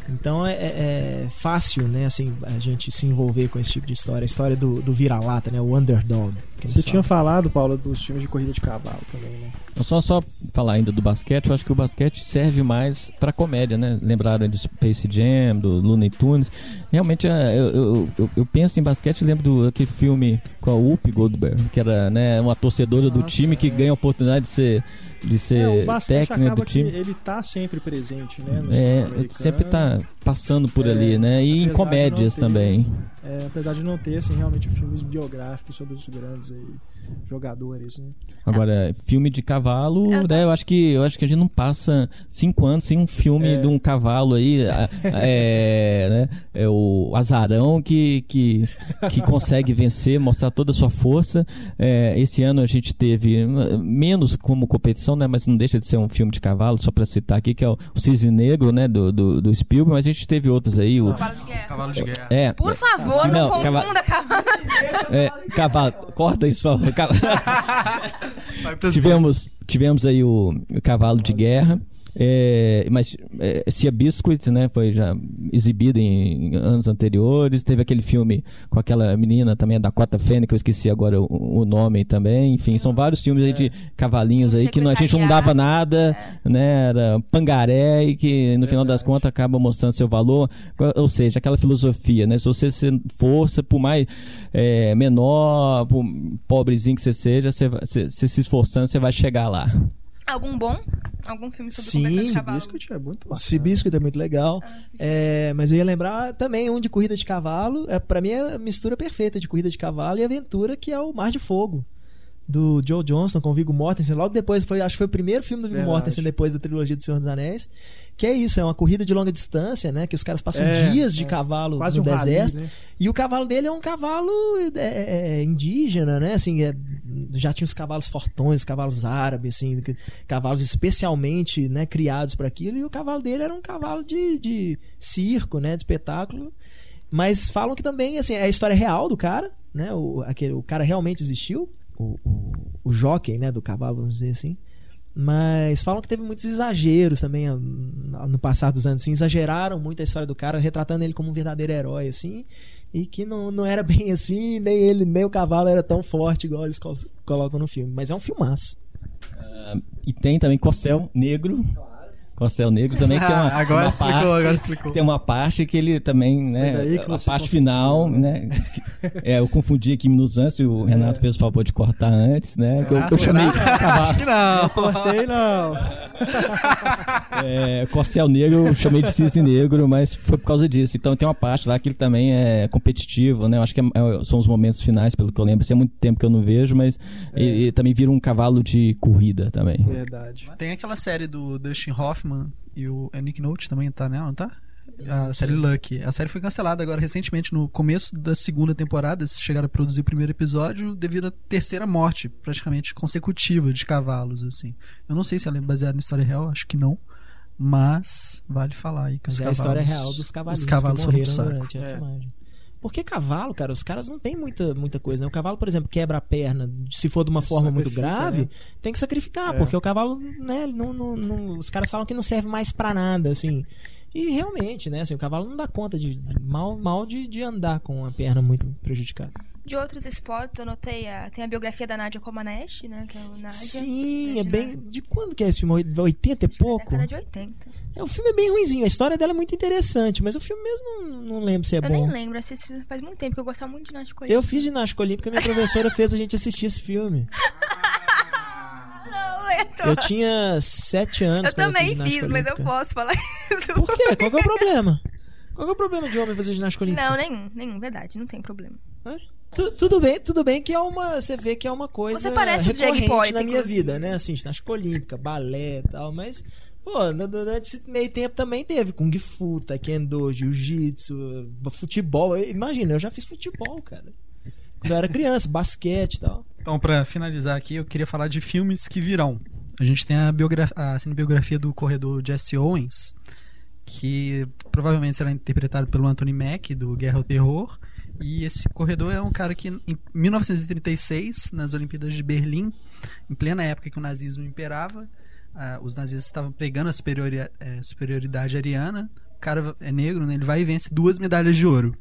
Então é, é- é fácil, né, assim, a gente se envolver com esse tipo de história. A história do, do vira-lata, né? O underdog. Que Você eles tinha falado, Paulo, dos filmes de corrida de cavalo também, né? Só, só falar ainda do basquete, eu acho que o basquete serve mais pra comédia, né? Lembraram do Space Jam, do Looney Tunes. Realmente, é, eu, eu, eu, eu penso em basquete e lembro do aquele filme com a Whoopi Goldberg, que era né, uma torcedora do Nossa, time que é. ganha a oportunidade de ser, de ser É, o acaba do time. que ele tá sempre presente, né? No É, sempre tá passando por É, ali, né? E em comédias também. É, apesar de não ter, assim, realmente filmes biográficos sobre os grandes aí, jogadores, né? Agora, filme de cavalo, Eu tô- né, eu acho que eu acho que a gente não passa cinco anos sem um filme É. de um cavalo aí, é, né, é o azarão que, que, que consegue vencer, mostrar toda a sua força. É, esse ano a gente teve menos como competição, né, mas não deixa de ser um filme de cavalo, só para citar aqui, que é o, Cisne Negro, né, do, do, do Spielberg, mas a gente teve outros aí, o, Cavalo de guerra. Cavalo de guerra. é, Por favor, Não, não, cava- confunda cavalo. é, cavalo, corta isso, por favor. Ca- Vai pra tivemos, tivemos aí o, o cavalo de guerra. É, mas é, Cia Biscuit, né, foi já exibido em, em anos anteriores. Teve aquele filme com aquela menina também, a Dakota Fanning, que eu esqueci agora o, o nome também. Enfim, são vários filmes aí de cavalinhos O aí que não- a gente não dava nada, É. né? Era pangaré e que no final das contas acaba mostrando seu valor. Ou seja, aquela filosofia, né? Se você ser força, por mais é, menor, por pobrezinho que você seja, você, você- você se esforçando, você vai chegar lá. Algum bom? Algum filme sobre Sim, cavalo? Biscuit é muito O bacana. Seabiscuit é muito legal. Ah. É, mas eu ia lembrar também um de corrida de cavalo. É, para mim é a mistura perfeita de corrida de cavalo e aventura, que é o Mar de Fogo. Do Joe Johnston com o Viggo Mortensen. Logo depois, foi, acho que foi o primeiro filme do Viggo Verdade. Mortensen depois da trilogia do Senhor dos Anéis. Que é isso, é uma corrida de longa distância, né? Que os caras passam É, dias de é. cavalo no um rally, deserto. né? E o cavalo dele é um cavalo é, é, indígena, né? Assim, é- já tinha os cavalos fortões, os cavalos árabes, assim, cavalos especialmente né, criados para aquilo. E o cavalo dele era um cavalo de, de circo, né? De espetáculo. Mas falam que também, assim, é a história real do cara, né? O, aquele, o cara realmente existiu. O, o, o jockey, né? Do cavalo, vamos dizer assim. Mas falam que teve muitos exageros também ah, no passar dos anos, assim, exageraram muito a história do cara, retratando ele como um verdadeiro herói, assim, e que não, não era bem assim, nem ele, nem o cavalo era tão forte igual eles col- colocam no filme. Mas é um filmaço. E tem também Corcel Negro. Corcel Negro também, que tem uma, Ah, agora uma explicou, parte, agora explicou. Tem uma parte que ele também, né? A parte confundiu, final, né? É, eu confundi aqui minutos antes, o Renato fez o favor de cortar antes, né? Que eu, eu chamei Acho que não. Cortei não. é, Corcel Negro, eu chamei de Cisne Negro, mas foi por causa disso. Então tem uma parte lá que ele também é competitivo, né? Eu acho que é- é- são os momentos finais, pelo que eu lembro. Isso é muito tempo que eu não vejo, mas ele, ele também vira um cavalo de corrida também. Verdade. Tem aquela série do Dustin Hoffman e o é Nick Note também tá nela, não tá? A série Lucky. A série foi cancelada agora recentemente, no começo da segunda temporada. Eles chegaram a produzir o primeiro episódio devido à terceira morte, praticamente consecutiva, de cavalos, assim. Eu não sei se ela é baseada em história real, acho que não. Mas vale falar aí que Mas os é a cavalos, história real dos cavalinhos os cavalos que foram morreram pro saco. durante a É. Porque cavalo, cara, os caras não tem muita, muita coisa, né? O cavalo, por exemplo, quebra a perna, se for de uma forma muito Sacrifica, grave, né? tem que sacrificar, É. porque o cavalo, né, não, não- não- os caras falam que não serve mais pra nada, assim. E realmente, né, assim, o cavalo não dá conta de mal, mal de, de andar com a perna muito prejudicada. De outros esportes, eu notei, a, tem a biografia da Nadia Comaneci, né? Que é o Nadia. Sim, é é bem. De quando que é esse filme? 80 e pouco? Década de 80. É, o filme é bem ruimzinho, a história dela é muito interessante, mas o filme mesmo não, não lembro se é eu bom. nem lembro, assisti faz muito tempo que eu gostava muito de ginástica Eu fiz ginástica olímpica, minha professora fez a gente assistir esse filme. Não, eu, tô- Eu tinha sete anos. eu também ginástica fiz, mas eu olímpica. posso falar isso. Por quê? Qual que é o problema? Qual é o problema de homem fazer ginástica olímpica? Não, nenhum, nenhum, verdade, não tem problema. Tu- tudo bem, tudo bem que é uma. Você vê que é uma coisa Você parece o Jack recorrente Hipólito, na minha inclusive. vida, né? Assim, ginástica olímpica, balé e tal, mas. Pô, durante esse meio tempo também teve Kung Fu, Taekwondo, Jiu-Jitsu, futebol. Imagina, eu já fiz futebol, cara. Quando eu era criança, basquete e tal. Então, pra finalizar aqui, eu queria falar de filmes que virão. A gente tem a, a cinebiografia do corredor Jesse Owens, que provavelmente será interpretado pelo Anthony Mack, do Guerra ao Terror. E esse corredor é um cara que, em 1936, nas Olimpíadas de Berlim, em plena época que o nazismo imperava, ah, os nazistas estavam pregando a superiori- eh, superioridade ariana o cara é negro, né? Ele vai e vence duas medalhas de ouro.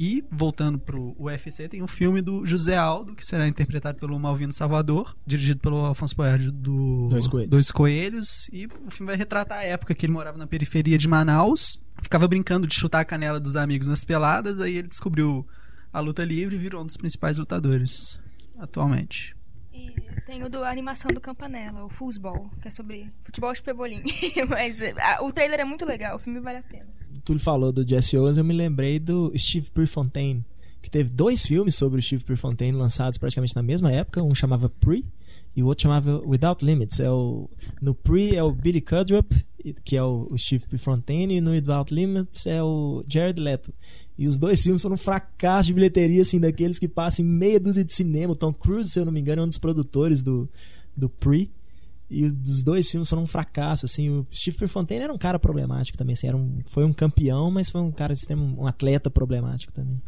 E, voltando pro UFC, tem um filme do José Aldo, que será interpretado pelo Malvino Salvador, dirigido pelo Alfonso Boiardi do Dois Coelhos. Dois Coelhos. E o filme vai retratar a época que ele morava na periferia de Manaus, ficava brincando de chutar a canela dos amigos nas peladas, aí ele descobriu a luta livre e virou um dos principais lutadores atualmente. E tem o do a animação do Campanella, o Foosball, que é sobre futebol de pebolim. Mas a- o trailer é muito legal, o filme vale a pena. Túlio falou do Jesse Owens, eu me lembrei do Steve Prefontaine, que teve dois filmes sobre o Steve Prefontaine lançados praticamente na mesma época. Um chamava Pre e o outro chamava Without Limits. É o, no Pre é o Billy Cudrup, que é o, o Steve Prefontaine, e no Without Limits é o Jared Leto. E os dois filmes foram um fracasso de bilheteria, assim, daqueles que passam em meia dúzia de cinema. O Tom Cruise, se eu não me engano, é um dos produtores do, do Pre. E os dois filmes foram um fracasso, assim. O Steve Prefontaine era um cara problemático também, assim, era um, foi um campeão, mas foi um cara um atleta problemático também.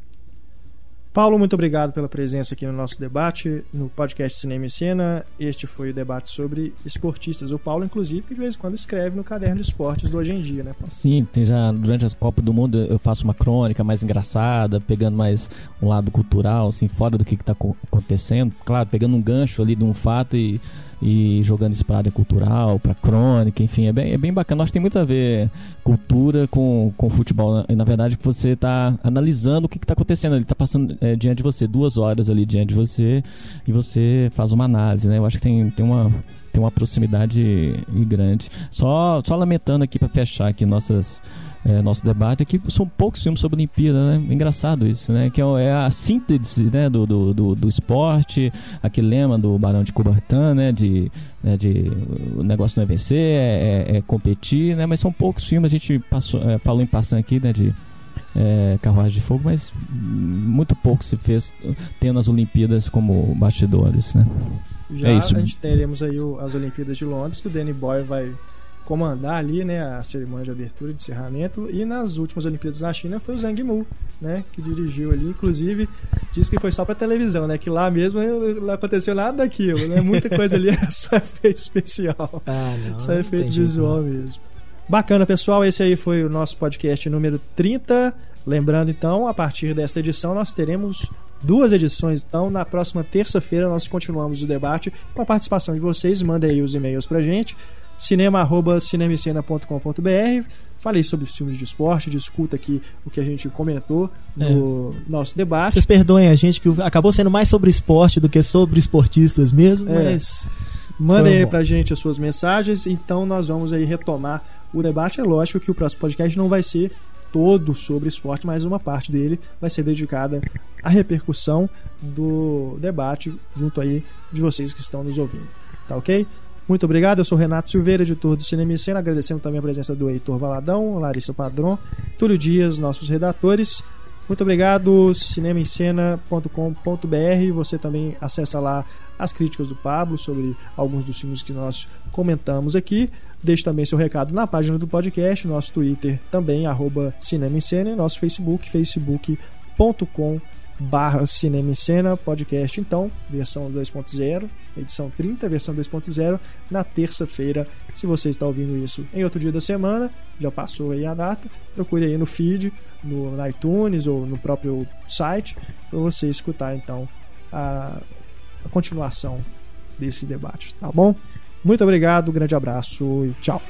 Paulo, muito obrigado pela presença aqui no nosso debate, no podcast Cinema e Cena. Este foi o debate sobre esportistas. O Paulo, inclusive, que de vez em quando escreve no caderno de esportes do Hoje em Dia, né, Paulo? Sim, tem já durante a Copa do Mundo eu faço uma crônica mais engraçada, pegando mais um lado cultural, assim, fora do que está acontecendo. Claro, pegando um gancho ali de um fato e, e jogando isso para área cultural, para crônica, enfim, é bem, é bem bacana. Que tem muito a ver cultura com, com futebol. E na verdade que você está analisando o que está acontecendo. Ele está passando é, diante de você, duas horas ali diante de você, e você faz uma análise, né? Eu acho que tem, tem uma tem uma proximidade grande. Só, só lamentando aqui para fechar aqui nossas, é, nosso debate, aqui são poucos filmes sobre Olimpíada, né? Engraçado isso, né? Que é, é a síntese né? do, do, do, do esporte, aquele lema do Barão de Coubertin, né? De, né? de o negócio não é vencer, é, é- é competir, né? Mas são poucos filmes, a gente passou, é, falou em passando aqui, né? De é, Carruagem de Fogo, mas muito pouco se fez tendo as Olimpíadas como bastidores, né? Já É isso. a gente teremos aí o- as Olimpíadas de Londres, que o Danny Boy vai comandar ali, né, a cerimônia de abertura e de encerramento. E nas últimas Olimpíadas na China foi o Zhang Mu, né, que dirigiu ali. Inclusive, disse que foi só pra televisão, né, que lá mesmo não aconteceu nada daquilo, né, muita coisa ali era só efeito especial. Ah, não. Só efeito jeito, visual mesmo. Bacana, pessoal. Esse aí foi o nosso podcast número 30. Lembrando, então, a partir desta edição, nós teremos duas edições. Então, na próxima terça-feira, nós continuamos o debate com a participação de vocês. Mandem aí os e-mails pra gente. cinema.cinemicena.com.br Falei sobre os filmes de esporte, discuta aqui o que a gente comentou no nosso debate. Vocês perdoem a gente que acabou sendo mais sobre esporte do que sobre esportistas mesmo, É. mas Mandem aí pra gente as suas mensagens. Então nós vamos aí retomar o debate. É lógico que o próximo podcast não vai ser todo sobre esporte, mas uma parte dele vai ser dedicada à repercussão do debate junto aí de vocês que estão nos ouvindo. Tá ok? Muito obrigado. Eu sou Renato Silveira, editor do Cinema e Cena, agradecendo também a presença do Heitor Valadão, Larissa Padrão, Túlio Dias, nossos redatores. Muito obrigado, cinemaencena.com.br. Você também acessa lá as críticas do Pablo sobre alguns dos filmes que nós comentamos aqui. Deixe também seu recado na página do podcast, nosso Twitter também, arroba Cinema em Cena, e nosso Facebook, facebook.com barra Cinema em Cena, podcast então, versão 2.0, edição 30, versão 2.0, na terça-feira, se você está ouvindo isso em outro dia da semana, já passou aí a data, procure aí no feed, no iTunes ou no próprio site, para você escutar então a, a continuação desse debate, tá bom? Muito obrigado, grande abraço e tchau.